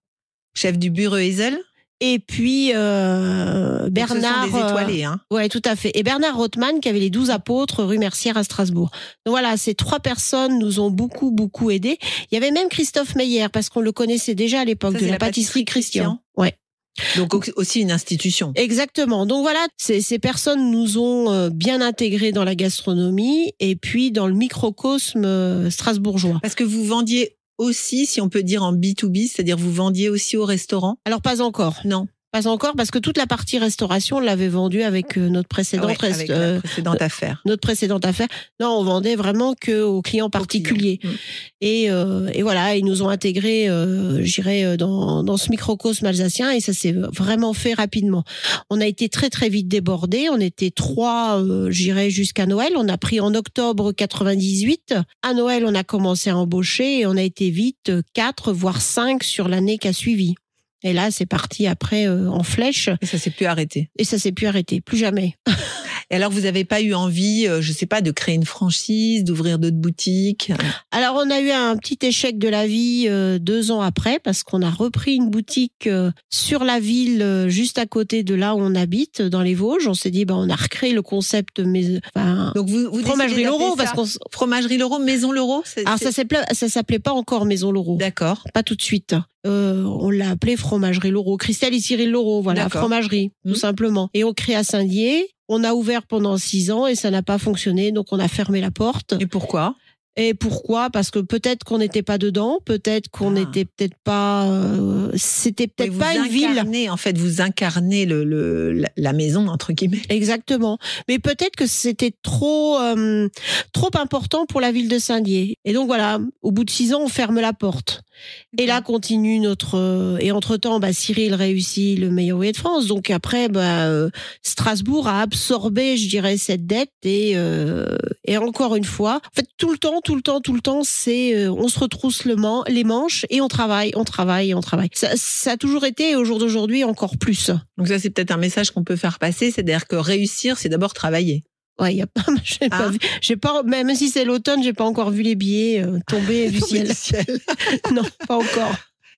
Chef du Bureau Ezel et puis euh, Bernard. des étoilés, hein. ouais, tout à fait. Et Bernard Rothman qui avait les douze apôtres rue Mercière à Strasbourg. Donc voilà, ces trois personnes nous ont beaucoup beaucoup aidés. Il y avait même Christophe Meyer parce qu'on le connaissait déjà à l'époque de la, pâtisserie, Christian. Ouais. Donc aussi une institution. Exactement. Donc voilà, ces, ces personnes nous ont euh, bien intégrés dans la gastronomie et puis dans le microcosme euh, strasbourgeois. Parce que vous vendiez aussi, si on peut dire en B2B, c'est-à-dire vous vendiez aussi au restaurant? Alors pas encore. Non. Pas encore parce que toute la partie restauration, on l'avait vendue avec euh, notre précédente, avec euh, précédente affaire. Notre précédente affaire. Non, on vendait vraiment que aux clients particuliers. Mm. Et, euh, et voilà, ils nous ont intégrés, euh, j'irais, dans, dans ce microcosme alsacien et ça s'est vraiment fait rapidement. On a été très très vite débordés. On était trois, euh, j'irais, jusqu'à Noël. On a pris en octobre 98. À Noël, on a commencé à embaucher et on a été vite quatre, voire cinq sur l'année qui a suivi. Et là, c'est parti après euh, en flèche. Et ça s'est plus arrêté. Et ça s'est plus arrêté, plus jamais. Et alors, vous n'avez pas eu envie, euh, je sais pas, de créer une franchise, d'ouvrir d'autres boutiques Alors, on a eu un petit échec de la vie euh, deux ans après parce qu'on a repris une boutique sur la ville, juste à côté de là où on habite, dans les Vosges. On s'est dit, bah, on a recréé le concept mais, enfin, Donc, vous, vous fromagerie Loro, parce qu'on fromagerie Loro, Maison Loro. Alors, ça s'appelait, ça s'appelait pas encore Maison Loro. D'accord. Pas tout de suite. Euh, on l'a appelé fromagerie Loro. Christelle et Cyril Loro, voilà, fromagerie, tout mmh. simplement. Et on crée à Saint-Dié. On a ouvert pendant six ans et ça n'a pas fonctionné, donc on a fermé la porte. Et pourquoi? Et pourquoi? Parce que peut-être qu'on n'était pas dedans, peut-être qu'on ah. n'était peut-être pas. Euh, c'était peut-être pas une ville. En fait, vous incarnez le, la maison entre guillemets. Exactement. Mais peut-être que c'était trop euh, trop important pour la ville de Saint-Dié. Et donc voilà, au bout de six ans, on ferme la porte. Et là continue notre. Euh, et entre temps, bah, Cyril réussit le meilleur ouvrier de France. Donc après, bah, Strasbourg a absorbé, je dirais, cette dette et et encore une fois, en fait, tout le temps tout le temps, tout le temps, c'est euh, on se retrousse le les manches et on travaille, on travaille, on travaille. Ça, ça a toujours été et au jour d'aujourd'hui encore plus. Donc ça, c'est peut-être un message qu'on peut faire passer, c'est-à-dire que réussir, c'est d'abord travailler. Ouais, y a pas, j'ai pas, ah. j'ai pas, même si c'est l'automne, j'ai pas encore vu les billets euh, tomber du ciel. ciel. non, pas encore.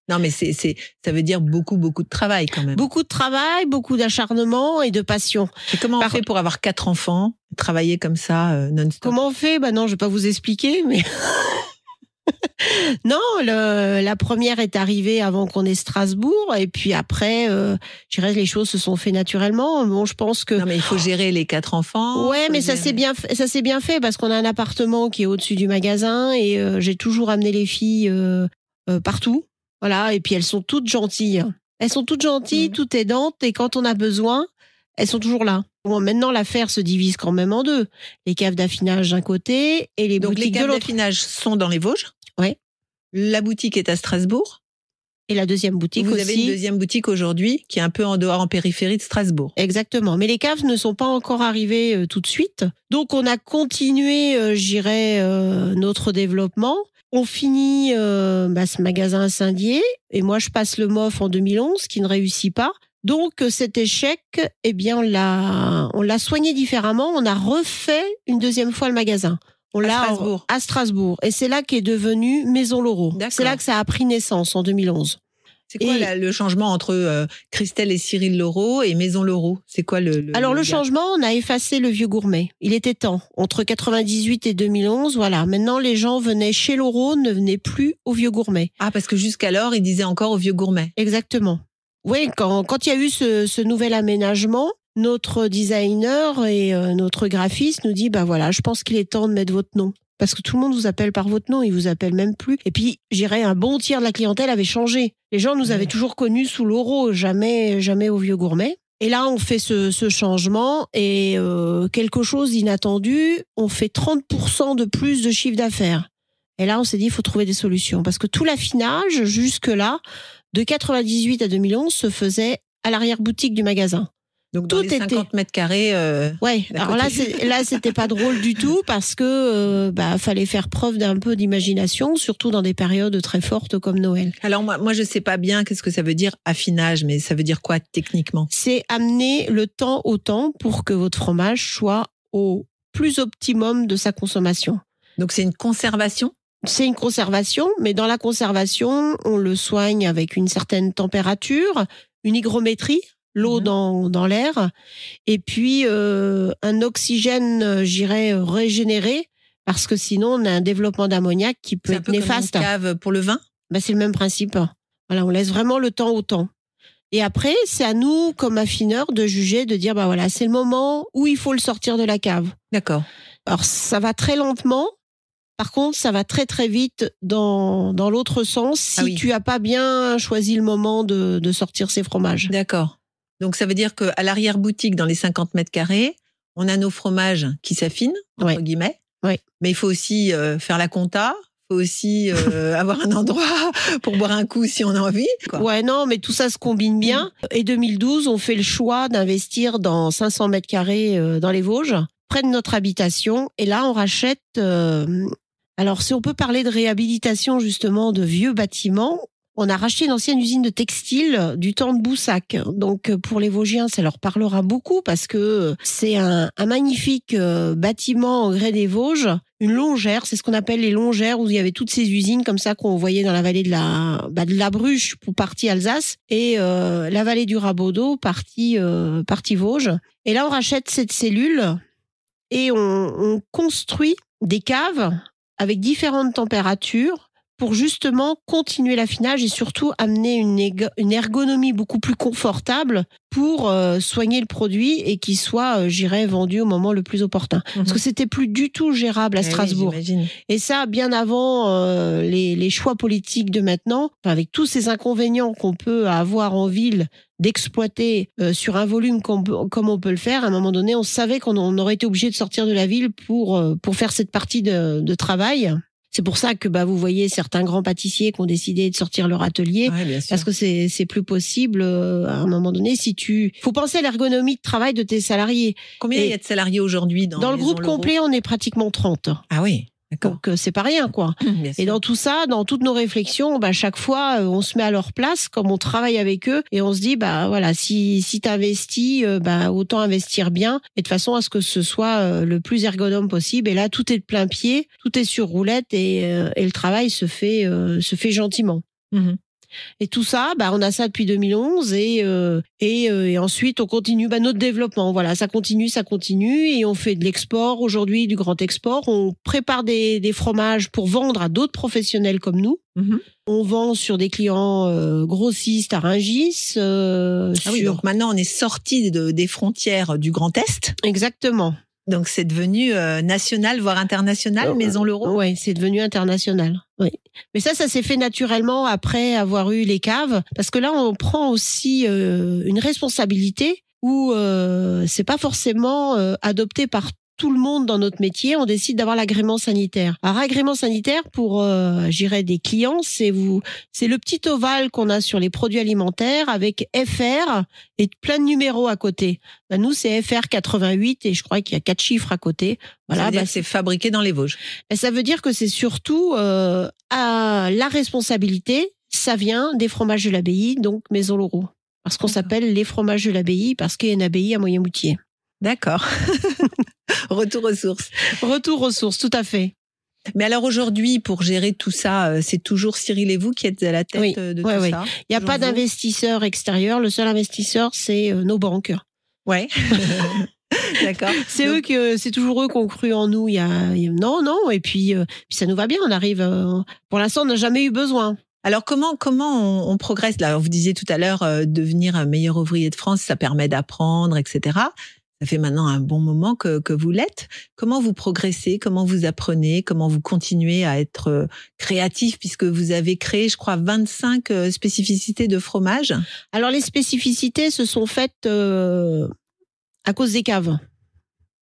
Non, mais c'est, c'est, ça veut dire beaucoup, beaucoup de travail quand même. Beaucoup de travail, beaucoup d'acharnement et de passion. Et comment on fait pour avoir quatre enfants, travailler comme ça euh, non-stop? Comment on fait? Bah non, je vais pas vous expliquer, mais. non, le, la première est arrivée avant qu'on ait Strasbourg, et puis après, euh, je dirais les choses se sont fait naturellement. Bon, je pense que. Non, mais il faut gérer les quatre enfants. Ouais, mais ça s'est bien, fait, ça s'est bien fait parce qu'on a un appartement qui est au-dessus du magasin et euh, j'ai toujours amené les filles euh, partout. Voilà, et puis elles sont toutes gentilles. Elles sont toutes gentilles, mmh. toutes aidantes, et quand on a besoin, elles sont toujours là. Bon, maintenant, l'affaire se divise quand même en deux. Les caves d'affinage d'un côté et les Donc boutiques les caves d'affinage sont dans les Vosges? Oui. La boutique est à Strasbourg? Et la deuxième boutique Vous aussi. Vous avez une deuxième boutique aujourd'hui qui est un peu en dehors, en périphérie de Strasbourg. Exactement. Mais les caves ne sont pas encore arrivées euh, tout de suite. Donc on a continué, euh, j'irais, euh, notre développement. On finit euh, bah, ce magasin à Saint-Dié et moi je passe le MOF en 2011 qui ne réussit pas. Donc euh, cet échec, eh bien on l'a on l'a soigné différemment. On a refait une deuxième fois le magasin. On l'a à Strasbourg. à Strasbourg et c'est là qu'est devenu Maison Loro. C'est là que ça a pris naissance en 2011. C'est quoi Et- la- le changement entre euh, Christelle et Cyril Laureau et Maison Laureau C'est quoi le, le- Alors le changement, on a effacé le vieux gourmet. Il était temps. Entre 98 et 2011, voilà. Maintenant, les gens venaient chez Loro, ne venaient plus au vieux gourmet. Ah, parce que jusqu'alors, il disait encore au vieux gourmet. Exactement. Oui, quand quand il y a eu ce, ce nouvel aménagement, notre designer et euh, notre graphiste nous dit bah voilà, je pense qu'il est temps de mettre votre nom. Parce que tout le monde vous appelle par votre nom, il vous appelle même plus. Et puis, j'irais, un bon tiers de la clientèle avait changé. Les gens nous avaient toujours connus sous l'euro, jamais, jamais au vieux gourmet. Et là, on fait ce, ce changement et euh, quelque chose d'inattendu, on fait 30% de plus de chiffre d'affaires. Et là, on s'est dit, il faut trouver des solutions. Parce que tout l'affinage, jusque-là, de 98 à 2011, se faisait à l'arrière-boutique du magasin. Donc, dans Tout les était- 50 mètres carrés. euh, Ouais. Alors là, là, c'était pas drôle du tout parce que euh, bah fallait faire preuve d'un peu d'imagination, surtout dans des périodes très fortes comme Noël. Alors, moi, moi, je sais pas bien qu'est-ce que ça veut dire affinage, mais ça veut dire quoi techniquement? C'est amener le temps au temps pour que votre fromage soit au plus optimum de sa consommation. Donc, c'est une conservation? C'est une conservation, mais dans la conservation, on le soigne avec une certaine température, une hygrométrie, l'eau Mhm. dans, dans l'air, et puis euh, un oxygène, euh, j'irais, euh, régénéré, parce que sinon on a un développement d'ammoniac qui peut un être peu comme néfaste. une cave pour le vin? Bah, c'est le même principe. Voilà, on laisse vraiment le temps au temps. Et après, c'est à nous, comme affineurs, de juger, de dire, bah voilà, c'est le moment où il faut le sortir de la cave. D'accord. Alors, ça va très lentement. Par contre, ça va très très vite dans, dans l'autre sens si Ah oui. tu as pas bien choisi le moment de, de sortir ces fromages. D'accord. Donc, ça veut dire qu'à l'arrière-boutique, dans les 50 mètres carrés, on a nos fromages qui s'affinent, entre Ouais. guillemets. Ouais. Mais il faut aussi euh, faire la compta. Il faut aussi euh, avoir un endroit pour boire un coup si on a envie. quoi. Ouais, non, mais tout ça se combine bien. Et 2012, on fait le choix d'investir dans 500 mètres carrés euh, dans les Vosges, près de notre habitation. Et là, on rachète. euh, alors, si on peut parler de réhabilitation justement de vieux bâtiments, on a racheté une ancienne usine de textile du temps de Boussac. Donc, euh, pour les Vosgiens, ça leur parlera beaucoup parce que c'est un, magnifique euh, bâtiment en grès des Vosges, une longère. C'est ce qu'on appelle les longères où il y avait toutes ces usines comme ça qu'on voyait dans la vallée de la, bah, de la Bruche pour partie Alsace et euh, la vallée du Rabaudot, partie, euh, partie Vosges. Et là, on rachète cette cellule et on construit des caves avec différentes températures pour justement continuer l'affinage et surtout amener une, ergonomie beaucoup plus confortable pour euh, soigner le produit et qu'il soit, euh, j'irais, vendu au moment le plus opportun. Parce que c'était plus du tout gérable à Eh oui, Strasbourg. Et ça, bien avant euh, les, les choix politiques de maintenant, avec tous ces inconvénients qu'on peut avoir en ville d'exploiter euh, sur un volume comme on peut le faire, à un moment donné, on savait qu'on on aurait été obligé de sortir de la ville pour, pour faire cette partie de, de travail. C'est pour ça que bah, vous voyez certains grands pâtissiers qui ont décidé de sortir leur atelier. Ouais. Parce que c'est c'est plus possible euh, à un moment donné si tu faut penser à l'ergonomie de travail de tes salariés. Combien il y a de salariés aujourd'hui dans, Dans le groupe complet, on est pratiquement 30. Ah oui. Donc euh, c'est pas rien quoi. Et dans tout ça, dans toutes nos réflexions, bah, chaque fois, euh, on se met à leur place, comme on travaille avec eux, et on se dit, bah voilà, si si t'investis, euh, bah autant investir bien, et de façon à ce que ce soit le plus ergonome possible. Et là, tout est de plein pied, tout est sur roulette, et, et le travail se fait euh, se fait gentiment. Mhm. Et tout ça, bah, on a ça depuis 2011 et euh, et, euh, et ensuite on continue bah, notre développement. Voilà, ça continue, ça continue et on fait de l'export aujourd'hui, du grand export. On prépare des, des fromages pour vendre à d'autres professionnels comme nous. Mhm. On vend sur des clients euh, grossistes à Rungis. euh, Ah oui, sur... donc maintenant on est sorti de, des frontières du Grand Est. Exactement. Donc c'est devenu euh, national, voire international, Euh, Maison Leroux. Ouais, c'est devenu international. Oui. Mais ça, ça s'est fait naturellement après avoir eu les caves, parce que là, on prend aussi euh, une responsabilité où euh, c'est pas forcément euh, adopté par tout le monde dans notre métier, on décide d'avoir l'agrément sanitaire. Alors agrément sanitaire pour, euh, j'irais des clients, c'est vous, c'est le petit ovale qu'on a sur les produits alimentaires avec FR et plein de numéros à côté. Ben, nous c'est FR 88 et je crois qu'il y a quatre chiffres à côté. Voilà, bah, c'est fabriqué dans les Vosges. et ça veut dire que c'est surtout euh, à la responsabilité, ça vient des fromages de l'abbaye, donc Maison Leroux. Parce qu'on s'appelle les fromages de l'abbaye parce qu'il y a une abbaye à Moyen-Moutier. D'accord. Retour aux sources. Retour aux sources, tout à fait. Mais alors aujourd'hui, pour gérer tout ça, euh, c'est toujours Cyril et vous qui êtes à la tête Oui, euh, de ouais, tout ouais. ça Il n'y a pas d'investisseur extérieur. Le seul investisseur, c'est euh, nos banques. Ouais. D'accord. C'est eux que c'est toujours eux qui ont cru en nous. Il y a, il y a- non, non. Et puis, euh, puis ça nous va bien. On arrive. euh, pour l'instant, on n'a jamais eu besoin. Alors comment comment on, on progresse? Là Vous disiez tout à l'heure euh, devenir un meilleur ouvrier de France, ça permet d'apprendre, etc. Ça fait maintenant un bon moment que, que vous l'êtes. Comment vous progressez Comment vous apprenez Comment vous continuez à être euh, créatif puisque vous avez créé, je crois, 25 euh, spécificités de fromage? Alors les spécificités se sont faites euh, à cause des caves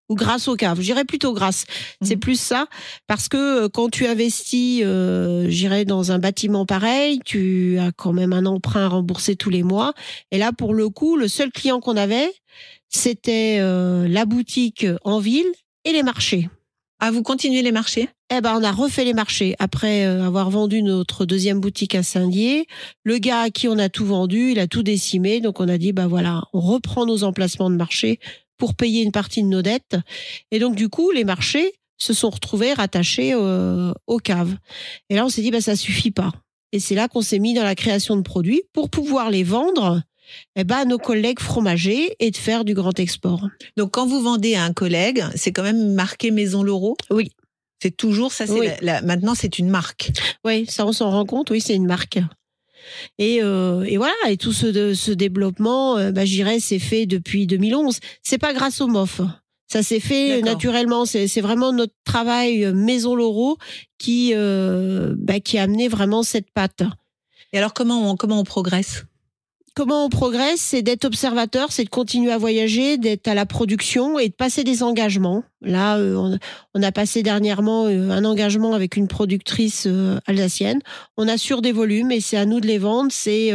ou grâce aux caves. J'irais plutôt grâce. C'est Mhm. plus ça parce que quand tu investis, euh, j'irais dans un bâtiment pareil, tu as quand même un emprunt à rembourser tous les mois. Et là, pour le coup, le seul client qu'on avait, c'était euh, la boutique en ville et les marchés. Ah, vous continuez les marchés? Eh ben, on a refait les marchés après euh, avoir vendu notre deuxième boutique à Saint-Dié. Le gars à qui on a tout vendu, il a tout décimé. Donc, on a dit, bah voilà, on reprend nos emplacements de marché pour payer une partie de nos dettes. Et donc, du coup, les marchés se sont retrouvés rattachés euh, aux caves. Et là, on s'est dit, bah ça suffit pas. Et c'est là qu'on s'est mis dans la création de produits pour pouvoir les vendre eh ben, à nos collègues fromagers et de faire du grand export. Donc quand vous vendez à un collègue, c'est quand même marqué Maison Laureau Oui. C'est toujours ça. C'est Oui. la- la- maintenant, c'est une marque. Oui, ça on s'en rend compte, oui, c'est une marque. Et, euh, et voilà, et tout ce, ce développement, euh, bah, je dirais, c'est fait depuis 2011. C'est pas grâce au MOF. Ça s'est fait naturellement. C'est vraiment notre travail euh, Maison Laureau qui, euh, bah, qui a amené vraiment cette patte. Et alors comment on comment on progresse? Comment on progresse C'est d'être observateur, c'est de continuer à voyager, d'être à la production et de passer des engagements. Là, euh, on, a passé dernièrement euh, un engagement avec une productrice euh, alsacienne. On assure des volumes et c'est à nous de les vendre. C'est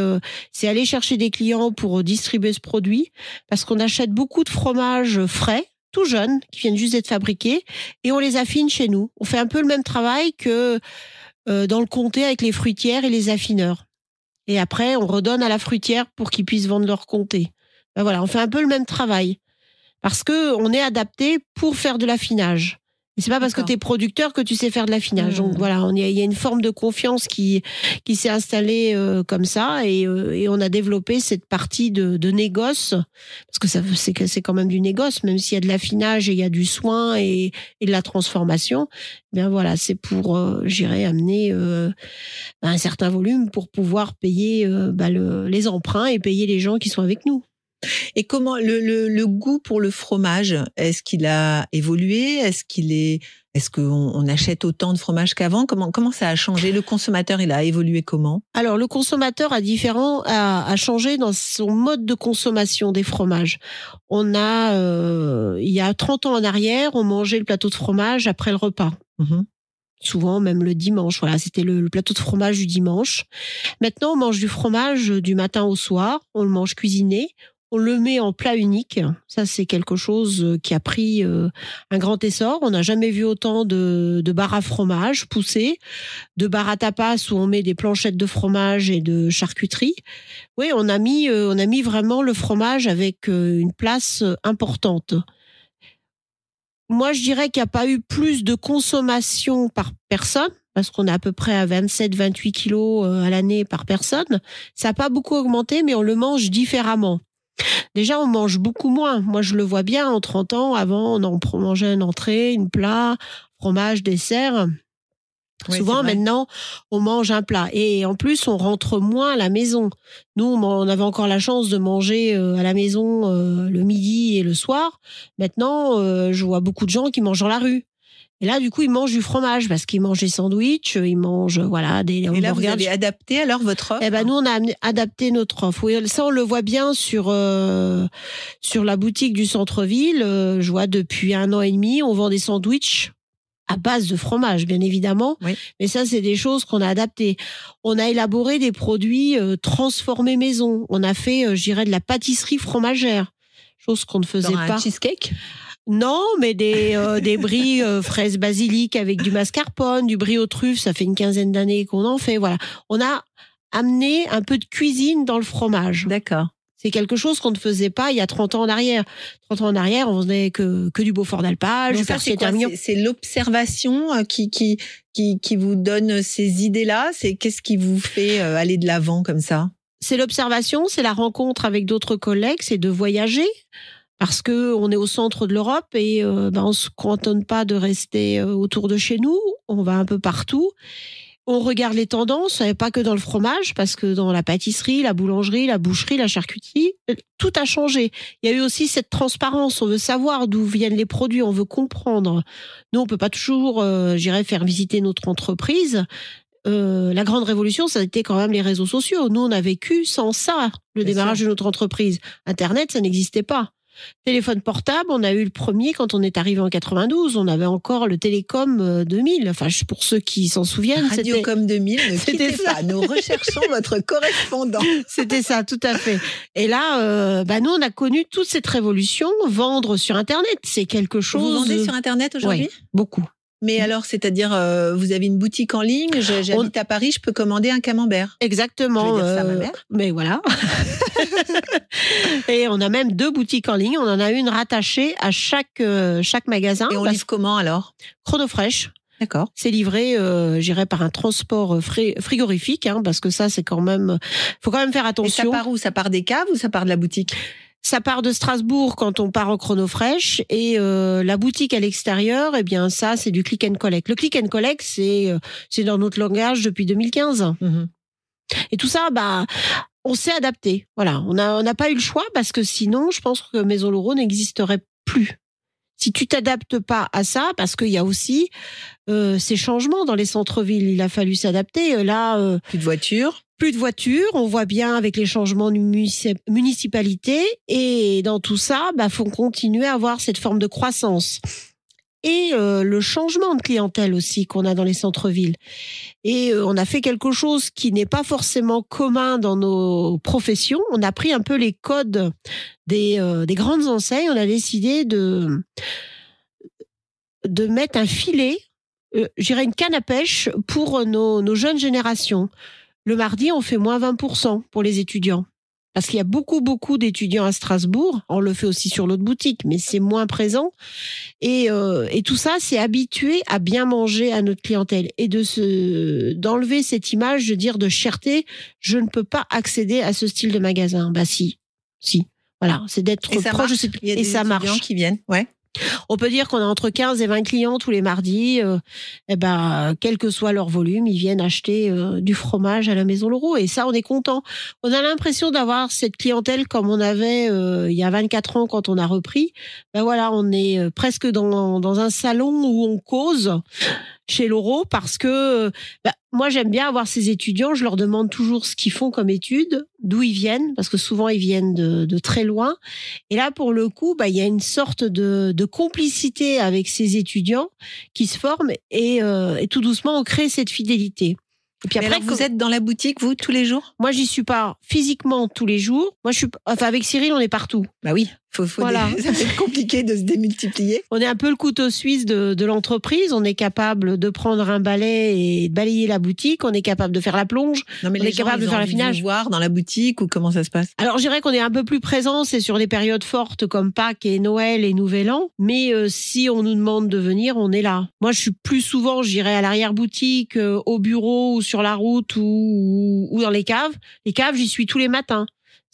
c'est aller chercher des clients pour distribuer ce produit parce qu'on achète beaucoup de fromages frais tout jeunes qui viennent juste d'être fabriqués et on les affine chez nous. On fait un peu le même travail que dans le comté avec les fruitières et les affineurs. Et après, on redonne à la fruitière pour qu'ils puissent vendre leur comté. Ben voilà, on fait un peu le même travail. Parce que on est adapté pour faire de l'affinage. Et c'est pas parce que tu es producteur que tu sais faire de l'affinage. Mmh. Donc voilà, on y a- il y a une forme de confiance qui, qui s'est installée euh, comme ça et, euh, et on a développé cette partie de, de négoce parce que ça c'est que c'est quand même du négoce même s'il y a de l'affinage et il y a du soin et, et de la transformation. eh Bien voilà, c'est pour euh, j'irais amener euh, un certain volume pour pouvoir payer euh, bah, le- les emprunts et payer les gens qui sont avec nous. Et comment le, le, le goût pour le fromage Est-ce qu'il a évolué? Est-ce qu'il est Est-ce qu'on on achète autant de fromage qu'avant? Comment comment ça a changé? Le consommateur, il a évolué comment? Alors le consommateur a différent a, a changé dans son mode de consommation des fromages. On a euh, il y a 30 ans en arrière, on mangeait le plateau de fromage après le repas. Mhm. souvent même le dimanche. Voilà, c'était le, le plateau de fromage du dimanche. Maintenant, on mange du fromage du matin au soir. On le mange cuisiné. On le met en plat unique. Ça, c'est quelque chose euh, qui a pris euh, un grand essor. On n'a jamais vu autant de, de à fromage pousser, de bars à tapas où on met des planchettes de fromage et de charcuterie. Oui, on a mis, euh, on a mis vraiment le fromage avec une place importante. Moi, je dirais qu'il n'y a pas eu plus de consommation par personne, parce qu'on est à peu près à 27-28 kilos à l'année par personne. Ça n'a pas beaucoup augmenté, mais on le mange différemment. Déjà, on mange beaucoup moins. Moi, je le vois bien, en 30 ans, avant, on en mangeait une entrée, une plat, fromage, dessert. Ouais, Souvent, maintenant, on mange un plat. Et en plus, on rentre moins à la maison. Nous, on avait encore la chance de manger euh, à la maison euh, le midi et le soir. Maintenant, euh, je vois beaucoup de gens qui mangent dans la rue. Et là, du coup, ils mangent du fromage parce qu'ils mangent des sandwichs, ils mangent voilà des Et là, vous avez adapté alors votre offre Eh ben nous on a adapté notre offre. Oui, ça on le voit bien sur euh, sur la boutique du centre-ville. Euh, je vois depuis un an et demi, on vend des sandwichs à base de fromage, bien évidemment. Oui. Mais ça, c'est des choses qu'on a adaptées. On a élaboré des produits euh, transformés maison. On a fait, euh, je dirais, de la pâtisserie fromagère, chose qu'on ne faisait Genre un pas. cheesecake? Non, mais des, euh, des bris euh, fraises basilic avec du mascarpone, du brie aux truffes, ça fait une quinzaine d'années qu'on en fait. Voilà. On a amené un peu de cuisine dans le fromage. D'accord. C'est quelque chose qu'on ne faisait pas il y a 30 ans en arrière. 30 ans en arrière, on faisait que, que du Beaufort d'Alpage, du C'est l'observation euh, qui, qui, qui, qui vous donne ces idées-là? C'est qu'est-ce qui vous fait euh, aller de l'avant comme ça? C'est l'observation, c'est la rencontre avec d'autres collègues, c'est de voyager parce que on est au centre de l'Europe et euh, ben, on se cantonne pas de rester euh, autour de chez nous, on va un peu partout. On regarde les tendances, et pas que dans le fromage, parce que dans la pâtisserie, la boulangerie, la boucherie, la charcuterie, euh, tout a changé. Il y a eu aussi cette transparence. On veut savoir d'où viennent les produits, on veut comprendre. Nous, on peut pas toujours, euh, j'irais, faire visiter notre entreprise. Euh, la grande révolution, ça a été quand même les réseaux sociaux. Nous, on a vécu sans ça, le démarrage de notre entreprise. Internet, ça n'existait pas. Téléphone portable, on a eu le premier quand on est arrivé en 92. On avait encore le Télécom euh, 2000. Enfin, je- pour ceux qui s'en souviennent, c'était Radiocom 2000, ne C'était quittez ça. pas. Nous recherchons votre correspondant. C'était ça, tout à fait. Et là, euh, bah nous, on a connu toute cette révolution. Vendre sur Internet, c'est quelque chose. Vous vendez sur Internet aujourd'hui? beaucoup. Mais alors, c'est-à-dire, euh, vous avez une boutique en ligne, j'habite à Paris, je peux commander un camembert? Exactement. Je vais dire ça à ma euh, mère. Mais voilà. Et on a même deux boutiques en ligne. On en a une rattachée à chaque euh, chaque magasin. Et on livre comment alors? Chronofresh, D'accord. c'est livré, euh, j'irais par un transport euh, fri- frigorifique, hein, parce que ça, c'est quand même, faut quand même faire Et ça attention. part où? Ça part des caves ou ça part de la boutique? Ça part de Strasbourg quand on part en chronofresh et euh, la boutique à l'extérieur, eh bien ça c'est du click and collect. Le click and collect c'est euh, c'est dans notre langage depuis 2015. Mhm. Et tout ça, bah, on s'est adapté. Voilà, on a on n'a pas eu le choix parce que sinon, je pense que Maison Laurent n'existerait plus. Si tu t'adaptes pas à ça, parce qu'il y a aussi euh, ces changements dans les centres-villes, il a fallu s'adapter. Euh, Là, euh, Plus de voitures. plus de voitures, on voit bien avec les changements de munici- municipalité, et dans tout ça, bah, faut continuer à avoir cette forme de croissance. Et euh, le changement de clientèle aussi qu'on a dans les centres-villes. Et euh, on a fait quelque chose qui n'est pas forcément commun dans nos professions. On a pris un peu les codes des, euh, des grandes enseignes. On a décidé de, de mettre un filet, j'irais une canne à pêche pour nos, nos jeunes générations. Le mardi, on fait moins 20% pour les étudiants. Parce qu'il y a beaucoup, beaucoup d'étudiants à Strasbourg. On le fait aussi sur l'autre boutique, mais c'est moins présent. Et, euh, et tout ça, c'est habitué à bien manger à notre clientèle et de se d'enlever cette image de dire de cherté. Je ne peux pas accéder à ce style de magasin. Bah si, si. Voilà, c'est d'être Et ça proche marche Il y a et des ça étudiants marche. qui viennent. Ouais. On peut dire qu'on a entre 15 et 20 clients tous les mardis. Euh, eh ben, quel que soit leur volume, ils viennent acheter euh, du fromage à la Maison Leroux. Et ça, on est content. On a l'impression d'avoir cette clientèle comme on avait euh, il y a 24 ans quand on a repris. Ben voilà, on est euh, presque dans, dans un salon où on cause chez Loro parce que ben, moi j'aime bien avoir ces étudiants, je leur demande toujours ce qu'ils font comme études, d'où ils viennent, parce que souvent ils viennent de, de très loin. Et là, pour le coup, bah, il y a une sorte de, de complicité avec ces étudiants qui se forment et, euh, et tout doucement, on crée cette fidélité. Et puis après, alors, vous êtes dans la boutique, vous, tous les jours? Moi, j'y suis pas physiquement tous les jours. Moi, je suis, enfin, avec Cyril, on est partout. Bah oui. Faut, faut Voilà. des- Ça peut être compliqué de se démultiplier. On est un peu le couteau suisse de, de l'entreprise. On est capable de prendre un balai et de balayer la boutique. On est capable de faire la plonge. Non, mais On les est gens, capable ils de faire l'affinage. voir dans la boutique ou comment ça se passe? Alors, je dirais qu'on est un peu plus présent, c'est sur des périodes fortes comme Pâques et Noël et Nouvel An. Mais euh, si on nous demande de venir, on est là. Moi, je suis plus souvent, j'irai à l'arrière-boutique, euh, au bureau ou sur la route ou, ou, ou dans les caves. Les caves, j'y suis tous les matins.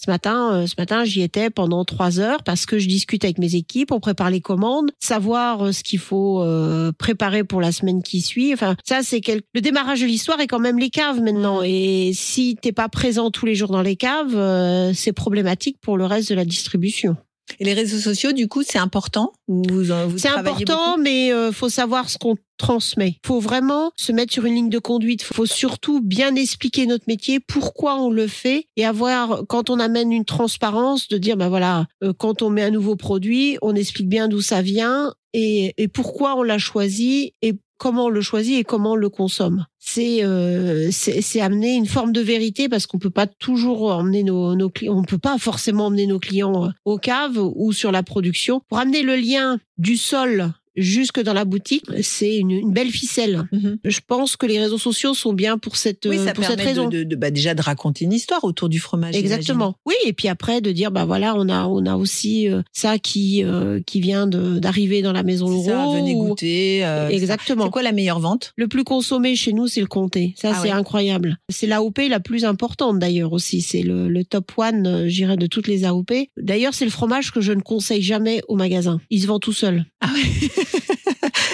Ce matin, euh, ce matin, j'y étais pendant trois heures parce que je discute avec mes équipes, on prépare les commandes, savoir euh, ce qu'il faut euh, préparer pour la semaine qui suit. Enfin, ça, c'est quel... le démarrage de l'histoire est quand même les caves maintenant. Et si t'es pas présent tous les jours dans les caves, c'est problématique pour le reste de la distribution. Et les réseaux sociaux, du coup, c'est important vous, vous C'est important, mais euh, faut savoir ce qu'on transmet. Faut vraiment se mettre sur une ligne de conduite. Faut surtout bien expliquer notre métier, pourquoi on le fait, et avoir quand on amène une transparence de dire ben voilà, euh, quand on met un nouveau produit, on explique bien d'où ça vient et, et pourquoi on l'a choisi et comment on le choisit et comment on le consomme. C'est euh, c'est amener une forme de vérité parce qu'on peut pas toujours emmener nos, nos clients, on peut pas forcément emmener nos clients euh, aux caves ou sur la production pour amener le lien du sol jusque dans la boutique, c'est une, une belle ficelle. Mhm. Je pense que les réseaux sociaux sont bien pour cette, Oui, ça pour cette raison. de, de- bah, déjà de raconter une histoire autour du fromage. Exactement. Oui, et puis après de dire bah voilà, on a on a aussi euh, ça qui euh, qui vient d'arriver dans la maison Laurent. venez goûter. euh, Exactement. C'est quoi la meilleure vente? Le plus consommé chez nous, c'est le comté. Ça, Ah c'est ouais. incroyable. C'est l'AOP la plus importante d'ailleurs aussi. C'est le, le top one, je dirais, de toutes les AOP. D'ailleurs, c'est le fromage que je ne conseille jamais au magasin. Il se vend tout seul. Ah ouais.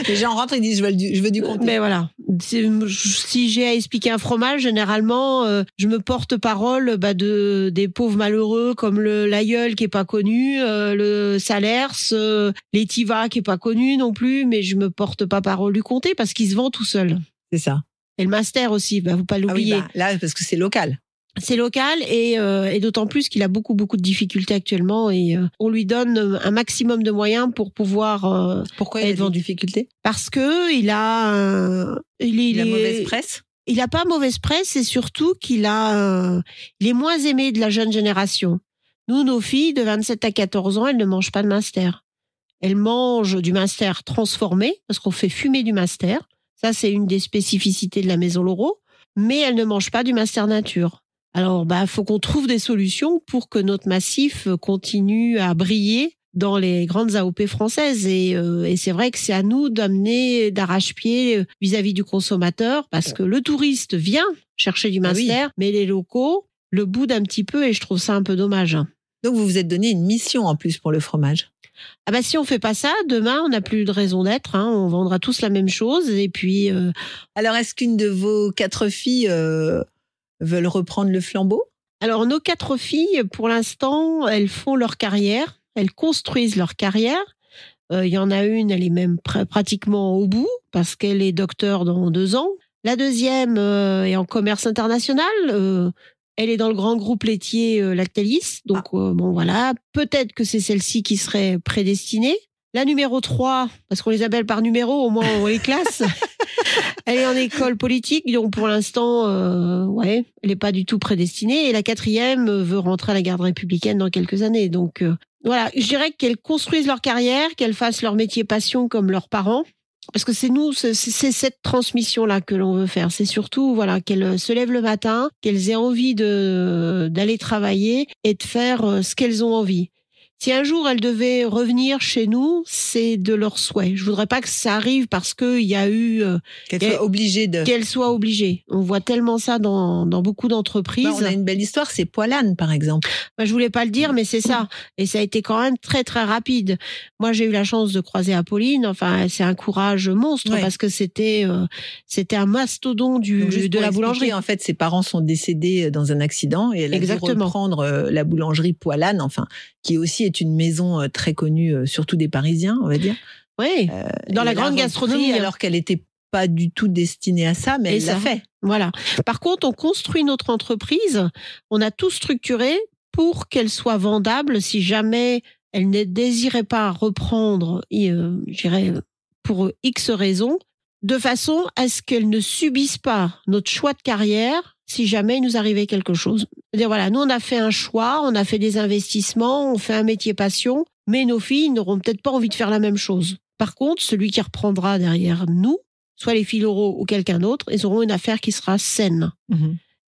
Les gens rentrent et disent je veux du, je veux du comté. Mais voilà. Si j'ai à expliquer un fromage, généralement, euh, je me porte parole bah, de des pauvres malheureux comme le l'aïeul qui est pas connu, euh, le Salers, euh, l'Etiva qui est pas connu non plus, mais je me porte pas parole du comté parce qu'il se vend tout seul. C'est ça. Et le master aussi, bah, faut pas Ah oui, l'oublier. bah, là, parce que c'est local. C'est local et, euh, et d'autant plus qu'il a beaucoup beaucoup de difficultés actuellement et euh, on lui donne un maximum de moyens pour pouvoir euh, Pourquoi il a Être des vendu. difficultés parce que il a il, Il a est- mauvaise presse? il a pas mauvaise presse et surtout qu'il a euh, il est moins aimé de la jeune génération. Nous nos filles de 27 à 14 ans, elles ne mangent pas de master. Elles mangent du master transformé parce qu'on fait fumer du master. Ça c'est une des spécificités de la maison Laureau, mais elles ne mangent pas du master nature. Alors, bah, faut qu'on trouve des solutions pour que notre massif continue à briller dans les grandes AOP françaises. Et, euh, et c'est vrai que c'est à nous d'amener d'arrache-pied euh, vis-à-vis du consommateur, parce que le touriste vient chercher du Ah oui. master, mais les locaux le boudent un petit peu, et je trouve ça un peu dommage. Donc vous vous êtes donné une mission en plus pour le fromage? Ah bah si on fait pas ça, demain on n'a plus de raison d'être. Hein, on vendra tous la même chose, et puis euh, Alors est-ce qu'une de vos quatre filles euh, veulent reprendre le flambeau? Alors, nos quatre filles, pour l'instant, elles font leur carrière, elles construisent leur carrière. Euh, Il y en a une, elle est même pr- pratiquement au bout parce qu'elle est docteur dans deux ans. La deuxième euh, est en commerce international. euh, elle est dans le grand groupe laitier euh, Lactalis. Donc, euh, bon, voilà. Peut-être que c'est celle-ci qui serait prédestinée. La numéro 3, parce qu'on les appelle par numéro, au moins on les classe. elle est en école politique, donc pour l'instant, euh, ouais, elle n'est pas du tout prédestinée. Et la quatrième euh, veut rentrer à la garde républicaine dans quelques années. Donc euh, voilà, je dirais qu'elles construisent leur carrière, qu'elles fassent leur métier passion comme leurs parents. Parce que c'est nous, c'est cette transmission-là que l'on veut faire. C'est surtout, voilà, qu'elles se lèvent le matin, qu'elles aient envie de d'aller travailler et de faire ce qu'elles ont envie. Si un jour elles devaient revenir chez nous, c'est de leur souhait. Je voudrais pas que ça arrive parce qu'il y a eu euh, Qu'elle Et- soit obligée de. qu'elles soient obligées. On voit tellement ça dans, dans beaucoup d'entreprises. Bah, on a une belle histoire, c'est Poilane par exemple. Bah, je voulais pas le dire, mais c'est ça. Et ça a été quand même très très rapide. Moi, j'ai eu la chance de croiser Apolline. Enfin, c'est un courage monstre Ouais. parce que c'était euh, c'était un mastodon du Donc, juste de la boulangerie. En fait, ses parents sont décédés dans un accident et elle a Exactement. dû reprendre euh, la boulangerie Poilane, enfin, qui aussi est une maison euh, très connue, euh, surtout des Parisiens, on va dire. Oui, Euh, dans la grande gastronomie. alors qu'elle était pas du tout destinée à ça, mais Et elle l'a ça. fait. Voilà. Par contre, on construit notre entreprise. On a tout structuré pour qu'elle soit vendable si jamais elle ne désirait pas reprendre, euh, je dirais, pour X raisons, de façon à ce qu'elle ne subisse pas notre choix de carrière si jamais il nous arrivait quelque chose. C'est-à-dire, voilà, nous, on a fait un choix, on a fait des investissements, on fait un métier passion, mais nos filles n'auront peut-être pas envie de faire la même chose. Par contre, celui qui reprendra derrière nous, soit les filles ou quelqu'un d'autre, ils auront une affaire qui sera saine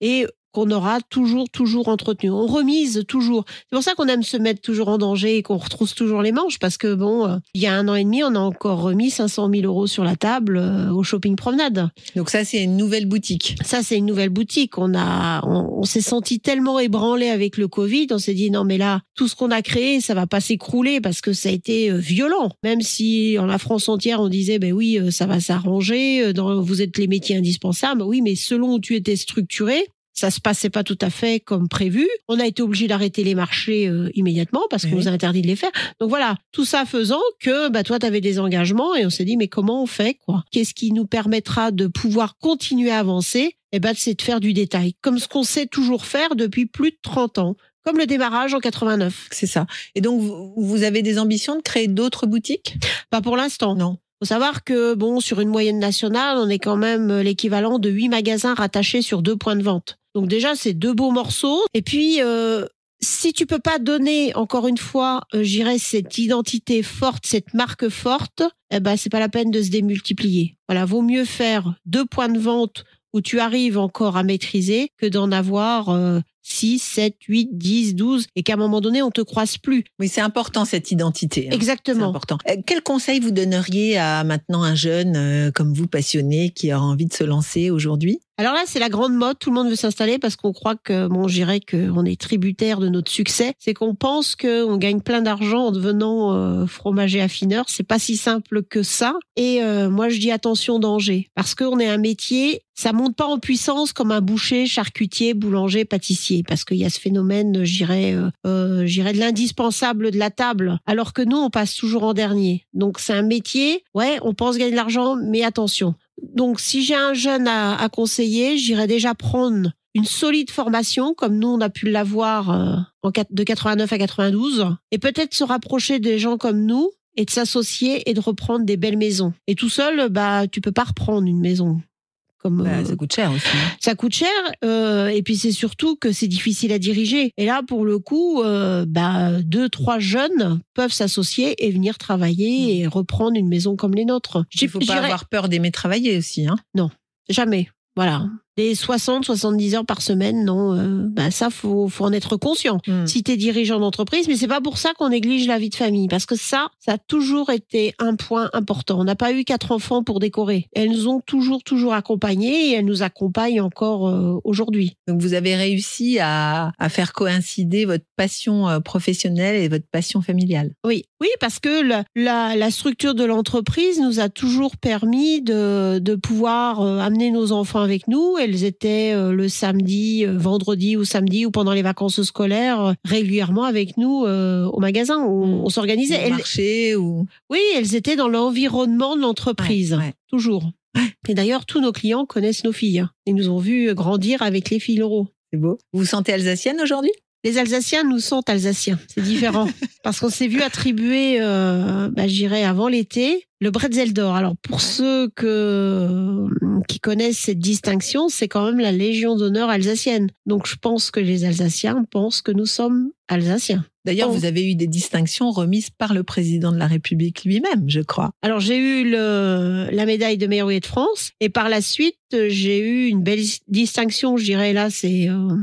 et qu'on aura toujours, toujours entretenu. On remise toujours. C'est pour ça qu'on aime se mettre toujours en danger et qu'on retrousse toujours les manches parce que bon, euh, il y a un an et demi, on a encore remis 500 000 euros sur la table euh, au shopping promenade. Donc ça, c'est une nouvelle boutique. Ça, c'est une nouvelle boutique. On a, on, on s'est senti tellement ébranlé avec le Covid. On s'est dit non, mais là, tout ce qu'on a créé, ça va pas s'écrouler parce que ça a été euh, violent. Même si en la France entière, on disait ben oui, ça va s'arranger. Dans, vous êtes les métiers indispensables. Oui, mais selon où tu étais structuré. Ça se passait pas tout à fait comme prévu. On a été obligé d'arrêter les marchés euh, immédiatement parce qu'on Oui. nous a interdit de les faire. Donc voilà, tout ça faisant que bah toi tu avais des engagements et on s'est dit mais comment on fait quoi? Qu'est-ce qui nous permettra de pouvoir continuer à avancer? Eh ben c'est de faire du détail, comme ce qu'on sait toujours faire depuis plus de 30 ans, comme le démarrage en 89. C'est ça. Et donc, vous, avez des ambitions de créer d'autres boutiques? Pas pour l'instant. Non. Faut savoir que bon sur une moyenne nationale, on est quand même euh, l'équivalent de huit magasins rattachés sur deux points de vente. Donc déjà c'est deux beaux morceaux et puis euh, si tu peux pas donner encore une fois, euh, j'irais cette identité forte, cette marque forte, eh ben c'est pas la peine de se démultiplier. Voilà, vaut mieux faire deux points de vente où tu arrives encore à maîtriser que d'en avoir euh, 6, 7, 8, 10, 12 et qu'à un moment donné on te croise plus. Oui, c'est important cette identité. hein. C'est Exactement. important. Euh, Quel conseil vous donneriez à maintenant un jeune euh, comme vous, passionné, qui a envie de se lancer aujourd'hui? Alors là, c'est la grande mode. Tout le monde veut s'installer parce qu'on croit que, bon, je qu'on est tributaire de notre succès. C'est qu'on pense qu'on gagne plein d'argent en devenant euh, fromager affineur. C'est pas si simple que ça. Et euh, moi, je dis attention danger parce qu'on est un métier. Ça monte pas en puissance comme un boucher, charcutier, boulanger, pâtissier, parce qu'il y a ce phénomène, je dirais, euh, euh, de l'indispensable de la table, alors que nous, on passe toujours en dernier. Donc c'est un métier, ouais, on pense gagner de l'argent, mais attention, donc, si j'ai un jeune à, à conseiller, j'irai déjà prendre une solide formation, comme nous, on a pu l'avoir euh, en de 89 à 92, et peut-être se rapprocher des gens comme nous et de s'associer et de reprendre des belles maisons. Et tout seul, bah, tu peux pas reprendre une maison. Comme, Bah, euh, Ça coûte cher aussi. hein. ça coûte cher euh, et puis c'est surtout que c'est difficile à diriger. Et là, pour le coup, euh, bah, deux, trois jeunes peuvent s'associer et venir travailler et reprendre une maison comme les nôtres. Il faut pas avoir peur d'aimer travailler aussi. Hein. Jamais. Voilà. Des 60, 70 heures par semaine, non. euh, bah ça, faut, faut en être conscient. Hmm. Si t'es dirigeant d'entreprise, mais c'est pas pour ça qu'on néglige la vie de famille, parce que ça, ça a toujours été un point important. On n'a pas eu quatre enfants pour décorer. Elles nous ont toujours, toujours accompagnés et elles nous accompagnent encore euh, aujourd'hui. Donc vous avez réussi à, à faire coïncider votre passion euh, professionnelle et votre passion familiale. Oui, oui, parce que la, la, la structure de l'entreprise nous a toujours permis de, de pouvoir euh, amener nos enfants avec nous. Elles étaient euh, le samedi, euh, vendredi ou samedi ou pendant les vacances scolaires euh, régulièrement avec nous au magasin. On, on s'organisait. Au Elles- marché ou oui, elles étaient dans l'environnement de l'entreprise, Ouais, ouais. toujours. Et d'ailleurs, tous nos clients connaissent nos filles. hein. Ils nous ont vus grandir avec les filles Leroux. c'est beau. Vous vous sentez alsacienne aujourd'hui? Les Alsaciens nous sont Alsaciens, c'est différent. Parce qu'on s'est vu attribuer, euh, bah, j'irais avant l'été, le Bretzel d'or. Alors pour ceux que, qui connaissent cette distinction, c'est quand même la Légion d'honneur alsacienne. Donc je pense que les Alsaciens pensent que nous sommes Alsaciens. D'ailleurs, Oh. vous avez eu des distinctions remises par le président de la République lui-même, je crois. Alors j'ai eu le, la médaille de meilleur ouvrier de France et par la suite euh, j'ai eu une belle distinction. Je dirais là c'est, euh,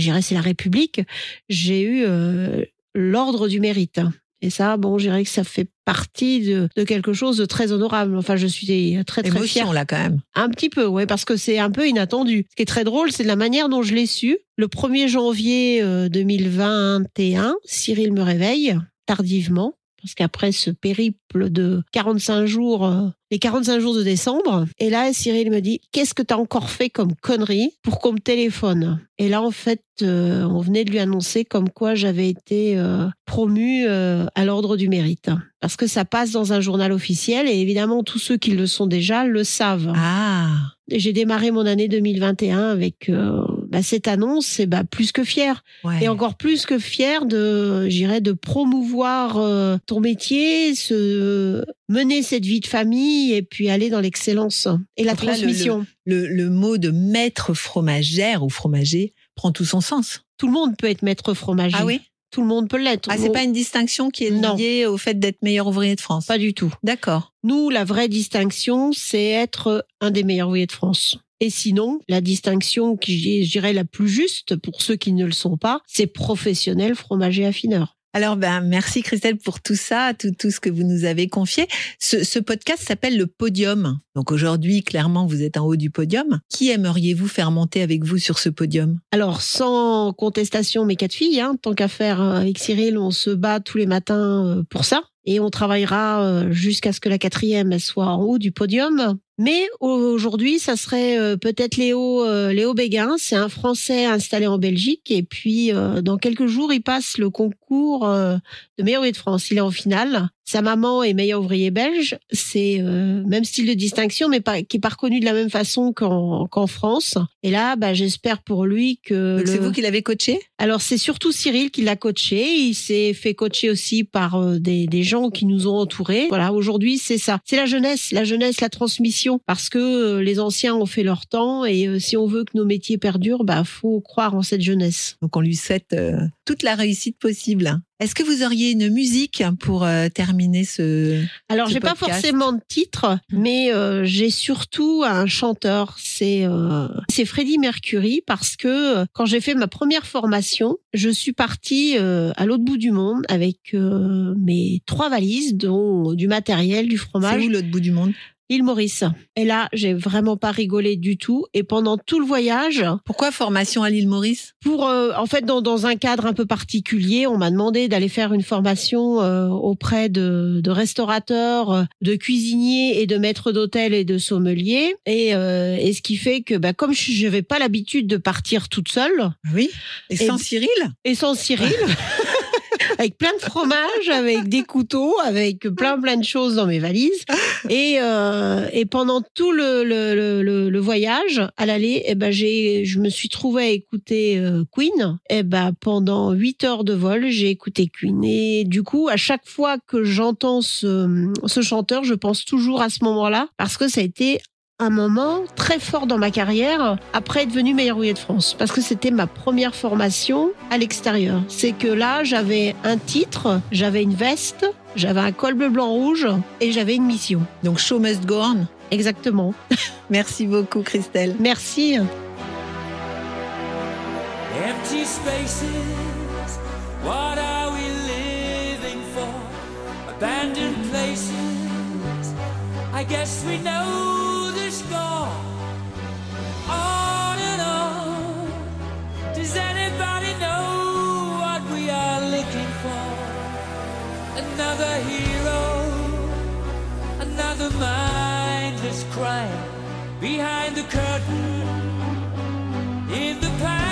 je dirais c'est la République. J'ai eu euh, l'ordre du mérite. Et ça, bon, je dirais que ça fait partie de, de quelque chose de très honorable. Enfin, je suis très très fière. Émotion là quand même. Un petit peu, ouais, parce que c'est un peu inattendu. Ce qui est très drôle, c'est de la manière dont je l'ai su. Le 1er janvier euh, 2021, Cyril me réveille tardivement, parce qu'après ce périple de 45 jours, euh, les 45 jours de décembre, et là, Cyril me dit, qu'est-ce que t'as encore fait comme connerie pour qu'on me téléphone? Et là, en fait, euh, on venait de lui annoncer comme quoi j'avais été euh, promue euh, à l'ordre du mérite. Parce que ça passe dans un journal officiel, et évidemment, tous ceux qui le sont déjà le savent. Ah, J'ai démarré mon année 2021 avec euh, bah, cette annonce, et bah, plus que fier. ouais. Et encore plus que fier de, j'irais, de promouvoir euh, ton métier, se mener cette vie de famille et puis aller dans l'excellence et la Donc là, le- transmission. le, le mot de maître fromagère ou fromager prend tout son sens. Tout le monde peut être maître fromager. Ah oui? Tout le monde peut l'être. Ah, c'est pas une distinction qui est Non. liée au fait d'être meilleur ouvrier de France. pas du tout. D'accord. Nous, la vraie distinction, c'est être un des meilleurs ouvriers de France. Et sinon, la distinction qui, je dirais, la plus juste pour ceux qui ne le sont pas, c'est professionnel fromager affineur. Alors, ben, merci Christelle pour tout ça, tout, tout ce que vous nous avez confié. Ce, podcast s'appelle le podium. Donc aujourd'hui, clairement, vous êtes en haut du podium. Qui aimeriez-vous faire monter avec vous sur ce podium? Alors, sans contestation, mes quatre filles, hein, tant qu'à faire euh, avec Cyril, on se bat tous les matins euh, pour ça. Et on travaillera euh, jusqu'à ce que la quatrième soit en haut du podium. Mais aujourd'hui, ça serait euh, peut-être Léo, euh, Léo Béguin. C'est un Français installé en Belgique. Et puis, euh, dans quelques jours, il passe le concours de meilleur de France. Il est en finale. Sa maman est meilleur ouvrier belge. C'est euh, même style de distinction, mais pas, qui est pas reconnu de la même façon qu'en France. Et là, bah, j'espère pour lui que. Donc c'est le- vous qui l'avez coaché? Alors c'est surtout Cyril qui l'a coaché. Il s'est fait coacher aussi par euh, des, des gens qui nous ont entourés. Voilà, aujourd'hui c'est ça. C'est la jeunesse, la jeunesse, la transmission. Parce que euh, les anciens ont fait leur temps et euh, si on veut que nos métiers perdurent, bah faut croire en cette jeunesse. Donc on lui souhaite toute la réussite possible. Est-ce que vous auriez une musique pour euh, terminer ce Alors ce j'ai pas podcast? forcément de titre, Mm. mais euh, j'ai surtout un chanteur. C'est euh, c'est Freddie Mercury parce que euh, quand j'ai fait ma première formation, je suis partie euh, à l'autre bout du monde avec mes trois valises, dont du matériel, du C'est fromage, où l'autre bout du monde? L'île Maurice. Et là, j'ai vraiment pas rigolé du tout. Et pendant tout le voyage, Pourquoi formation à l'île Maurice? pour euh, en fait dans, dans un cadre un peu particulier, on m'a demandé d'aller faire une formation euh, auprès de, de restaurateurs, euh, de cuisiniers et de maîtres d'hôtel et de sommeliers. Et, euh, et ce qui fait que bah, comme je n'avais pas l'habitude de partir toute seule Oui? Et Et- sans Cyril? et sans Cyril. Avec plein de fromage, avec des couteaux, avec plein plein de choses dans mes valises, et euh, et pendant tout le le, le, le- voyage à l'aller, eh ben j'ai je me suis trouvée à écouter euh, Queen. Et ben pendant huit heures de vol, j'ai écouté Queen. Et du coup, à chaque fois que j'entends ce ce chanteur, je pense toujours à ce moment-là parce que ça a été un moment très fort dans ma carrière après être devenue meilleure rouillée de France parce que c'était ma première formation à l'extérieur. C'est que là, j'avais un titre, j'avais une veste, j'avais un col bleu blanc rouge et j'avais une mission. Donc Show Must Go On. Exactement. Merci beaucoup Christelle. Merci. Empty spaces, what are we living for? Abandoned places, I guess we know the score. On and on, does anybody know what we are looking for? Another hero, another mindless crime behind the curtain in the pantomime.